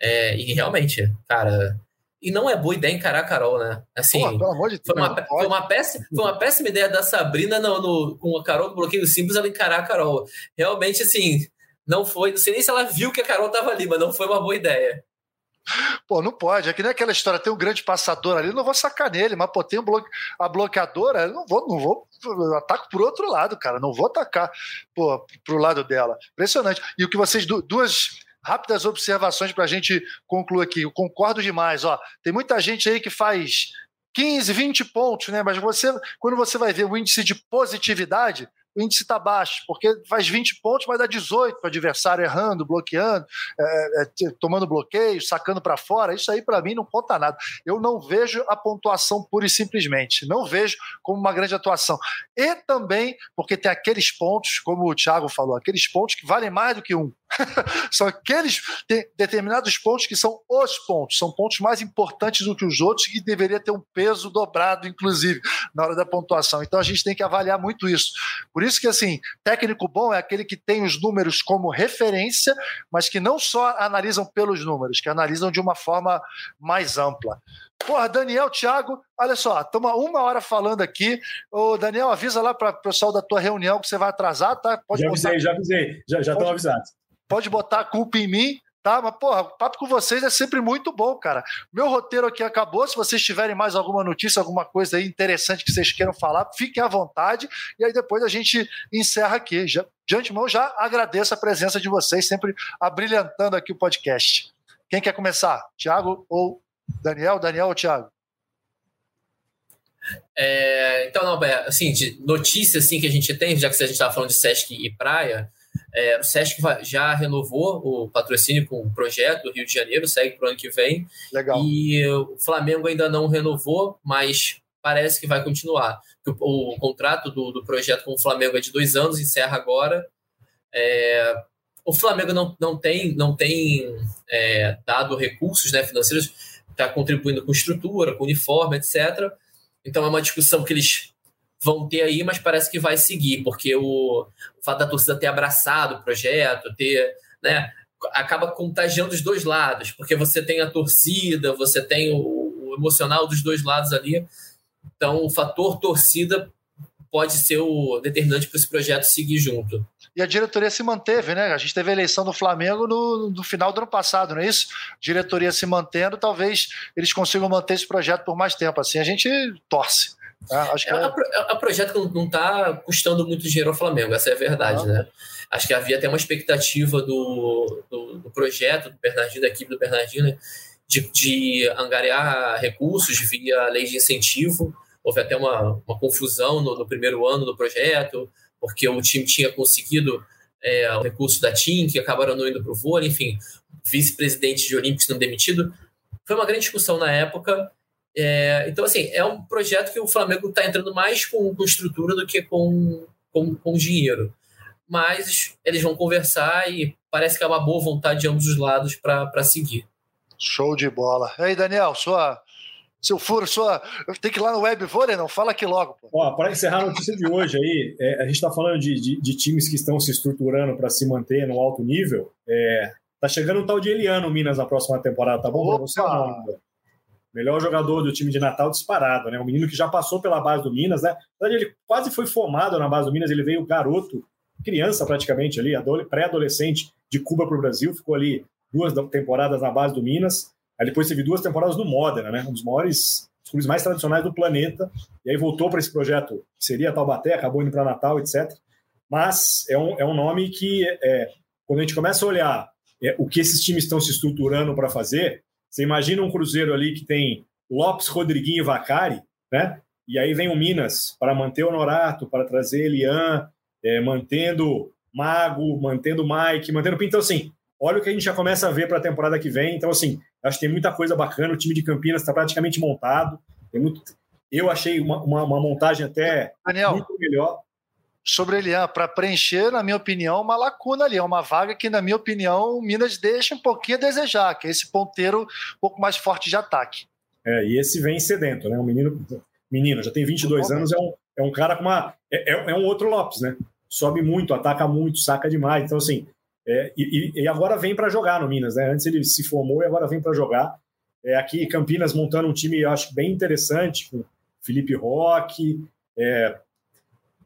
É, e realmente, cara, e não é boa ideia encarar a Carol, né? Assim, Pô, pelo amor de Deus, foi, uma, foi, uma péssima, foi uma péssima ideia da Sabrina no, no, com a Carol do bloqueio simples ela encarar a Carol. Realmente, assim, não foi. Não sei nem se ela viu que a Carol estava ali, mas não foi uma boa ideia. Pô, não pode. É que nem aquela história, tem um grande passador ali, eu não vou sacar nele, mas pô, tem um bloque... a bloqueadora, eu não vou, não vou. Eu ataco por outro lado, cara. Não vou atacar pô, pro lado dela. Impressionante. E o que vocês. Duas rápidas observações para a gente concluir aqui. Eu concordo demais. Ó, tem muita gente aí que faz 15, 20 pontos, né? Mas você, quando você vai ver o índice de positividade, o índice está baixo, porque faz 20 pontos, mas dá 18 para o adversário errando, bloqueando, é, é, tomando bloqueio, sacando para fora. Isso aí, para mim, não conta nada. Eu não vejo a pontuação pura e simplesmente. Não vejo como uma grande atuação. E também porque tem aqueles pontos, como o Thiago falou, aqueles pontos que valem mais do que um. são aqueles determinados pontos que são os pontos, são pontos mais importantes do que os outros e deveria ter um peso dobrado, inclusive, na hora da pontuação. Então a gente tem que avaliar muito isso. Por isso que, assim, técnico bom é aquele que tem os números como referência, mas que não só analisam pelos números, que analisam de uma forma mais ampla. Porra, Daniel, Thiago, olha só, estamos uma hora falando aqui. Ô, Daniel, avisa lá para o pessoal da tua reunião que você vai atrasar, tá? Pode já avisei, já avisei, já estão avisados pode botar a culpa em mim, tá? Mas, porra, o papo com vocês é sempre muito bom, cara. Meu roteiro aqui acabou. Se vocês tiverem mais alguma notícia, alguma coisa aí interessante que vocês queiram falar, fiquem à vontade. E aí depois a gente encerra aqui. Já, de antemão, já agradeço a presença de vocês, sempre abrilhantando aqui o podcast. Quem quer começar? Tiago ou Daniel? Daniel ou Tiago? É, então, não, assim, de notícia assim, que a gente tem, já que a gente estava falando de Sesc e praia, é, o Sesc já renovou o patrocínio com o projeto do Rio de Janeiro, segue para o ano que vem. Legal. E o Flamengo ainda não renovou, mas parece que vai continuar. O, o contrato do, do, projeto com o Flamengo é de dois anos, encerra agora. É, o Flamengo não, não tem, não tem é, dado recursos né, financeiros, está contribuindo com estrutura, com uniforme, etc. Então é uma discussão que eles vão ter aí, mas parece que vai seguir, porque o, o fato da torcida ter abraçado o projeto, ter, né, acaba contagiando os dois lados, porque você tem a torcida, você tem o, o emocional dos dois lados ali. Então, o fator torcida pode ser o determinante para esse projeto seguir junto. E a diretoria se manteve, né? A gente teve a eleição do Flamengo no, no final do ano passado, não é isso? Diretoria se mantendo, talvez eles consigam manter esse projeto por mais tempo. Assim, a gente torce. Ah, acho que é, é... é um projeto que não está custando muito dinheiro ao Flamengo, essa é a verdade, ah. né? Acho que havia até uma expectativa do, do, do, projeto do Bernardino, da equipe do Bernardino, de, de angariar recursos via lei de incentivo. Houve até uma, uma confusão no, no primeiro ano do projeto, porque o time tinha conseguido é, o recurso da TIM, que acabaram não indo para o vôlei, enfim, vice-presidente de Olímpicos não demitido. Foi uma grande discussão na época, é, então, assim, é um projeto que o Flamengo está entrando mais com, com, estrutura do que com, com, com dinheiro. Mas eles vão conversar e parece que é uma boa vontade de ambos os lados para seguir. Show de bola. E aí, Daniel, sua, seu furo, sua. Tem que ir lá no web vôlei, não? Fala aqui logo. Para encerrar a notícia de hoje aí, é, a gente está falando de, de, de, times que estão se estruturando para se manter no alto nível. É, tá chegando o tal de Eliano Minas na próxima temporada, tá bom para você? Não, melhor jogador do time de Natal disparado, né? Um menino que já passou pela base do Minas, né? Ele quase foi formado na base do Minas, ele veio garoto, criança praticamente ali, pré-adolescente de Cuba para o Brasil, ficou ali duas temporadas na base do Minas, aí depois teve duas temporadas no Modena, né? Um dos maiores clubes mais tradicionais do planeta, e aí voltou para esse projeto que seria Taubaté, acabou indo para Natal, etc. Mas é um, é um nome que, é, quando a gente começa a olhar é, o que esses times estão se estruturando para fazer, você imagina um Cruzeiro ali que tem Lopes, Rodriguinho e Vacari, né? E aí vem o Minas para manter o Norato, para trazer Elian, é, mantendo Mago, mantendo Mike, mantendo Pinto. Então, assim, olha o que a gente já começa a ver para a temporada que vem. Então, assim, acho que tem muita coisa bacana. O time de Campinas está praticamente montado. Tem muito... Eu achei uma, uma, uma montagem até Daniel, muito melhor sobre Elian para preencher, na minha opinião, uma lacuna ali, é uma vaga que, na minha opinião, o Minas deixa um pouquinho a desejar, que é esse ponteiro um pouco mais forte de ataque. É, e esse vem sedento, né? Um menino, menino já tem 22 anos, é um, é um cara com uma. É, é, é um outro Lopes, né? Sobe muito, ataca muito, saca demais. Então, assim, é, e, e, agora vem para jogar no Minas, né? Antes ele se formou e agora vem para jogar. É, aqui Campinas montando um time, eu acho bem interessante, com Felipe Roque, é,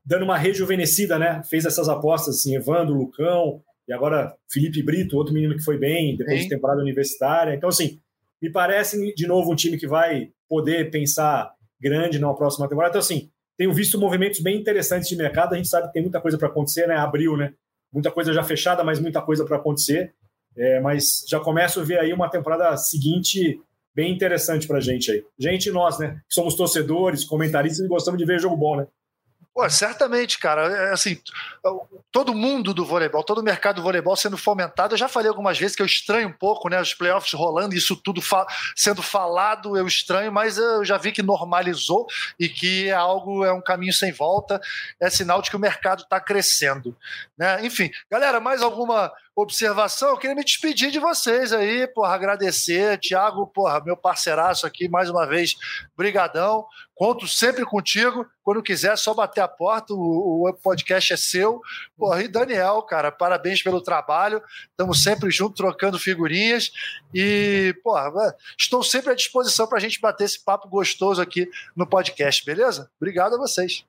dando uma rejuvenescida, né? Fez essas apostas assim, Evandro, Lucão, e agora Felipe Brito, outro menino que foi bem, depois Sim. de temporada universitária. Então, assim, me parece, de novo, um time que vai poder pensar grande na próxima temporada. Então, assim, tenho visto movimentos bem interessantes de mercado. A gente sabe que tem muita coisa para acontecer, né? Abril, né? Muita coisa já fechada, mas muita coisa para acontecer. É, mas já começo a ver aí uma temporada seguinte bem interessante para a gente aí. Gente, nós, né? Somos torcedores, comentaristas e gostamos de ver jogo bom, né? Pô, certamente, cara. É, assim, todo mundo do voleibol, todo o mercado do voleibol sendo fomentado. Eu já falei algumas vezes que eu estranho um pouco, né? Os playoffs rolando, isso tudo fa sendo falado, eu estranho, mas eu já vi que normalizou e que é algo, é um caminho sem volta. É sinal de que o mercado está crescendo. Né? Enfim, galera, mais alguma observação, eu queria me despedir de vocês aí, porra, agradecer. Tiago, porra, meu parceiraço aqui, mais uma vez, brigadão. Conto sempre contigo. Quando quiser, é só bater a porta, o, o podcast é seu. Porra, e Daniel, cara, parabéns pelo trabalho. Estamos sempre juntos, trocando figurinhas. E, porra, estou sempre à disposição para a gente bater esse papo gostoso aqui no podcast, beleza? Obrigado a vocês.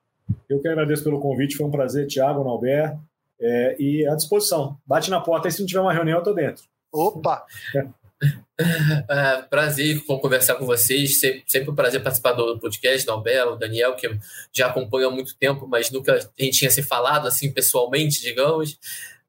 Eu que agradeço pelo convite, foi um prazer, Tiago, Nalber. É, e à disposição. Bate na porta e se não tiver uma reunião, eu tô dentro. Opa! É, prazer conversar com vocês. Sempre, sempre um prazer participar do podcast, da Albel, Daniel, que já acompanho há muito tempo, mas nunca a gente tinha se falado assim pessoalmente, digamos.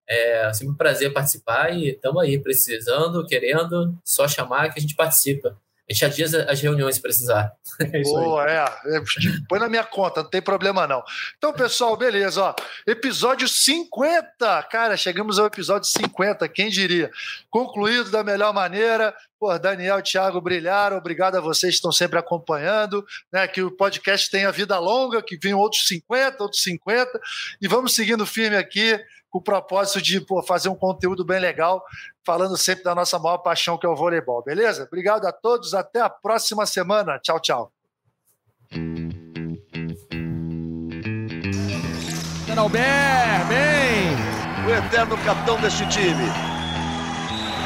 É sempre um prazer participar e estamos aí precisando, querendo, só chamar que a gente participa. A gente adia as reuniões se precisar. É Boa, é. é. Põe na minha conta, não tem problema não. Então, pessoal, beleza, ó. Episódio 50. Cara, chegamos ao episódio 50, quem diria? Concluído da melhor maneira. Pô, Daniel e Thiago brilharam. Obrigado a vocês que estão sempre acompanhando. Né, que o podcast tenha vida longa, que venham outros 50, outros 50. E vamos seguindo firme aqui com o propósito de pô, fazer um conteúdo bem legal, falando sempre da nossa maior paixão, que é o voleibol, beleza? Obrigado a todos, até a próxima semana. Tchau, tchau. Albert, bem! O eterno capitão deste time.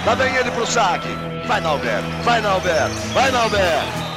Lá vem ele pro saque. Vai, Nalber, vai, Nalber, vai, Nalber.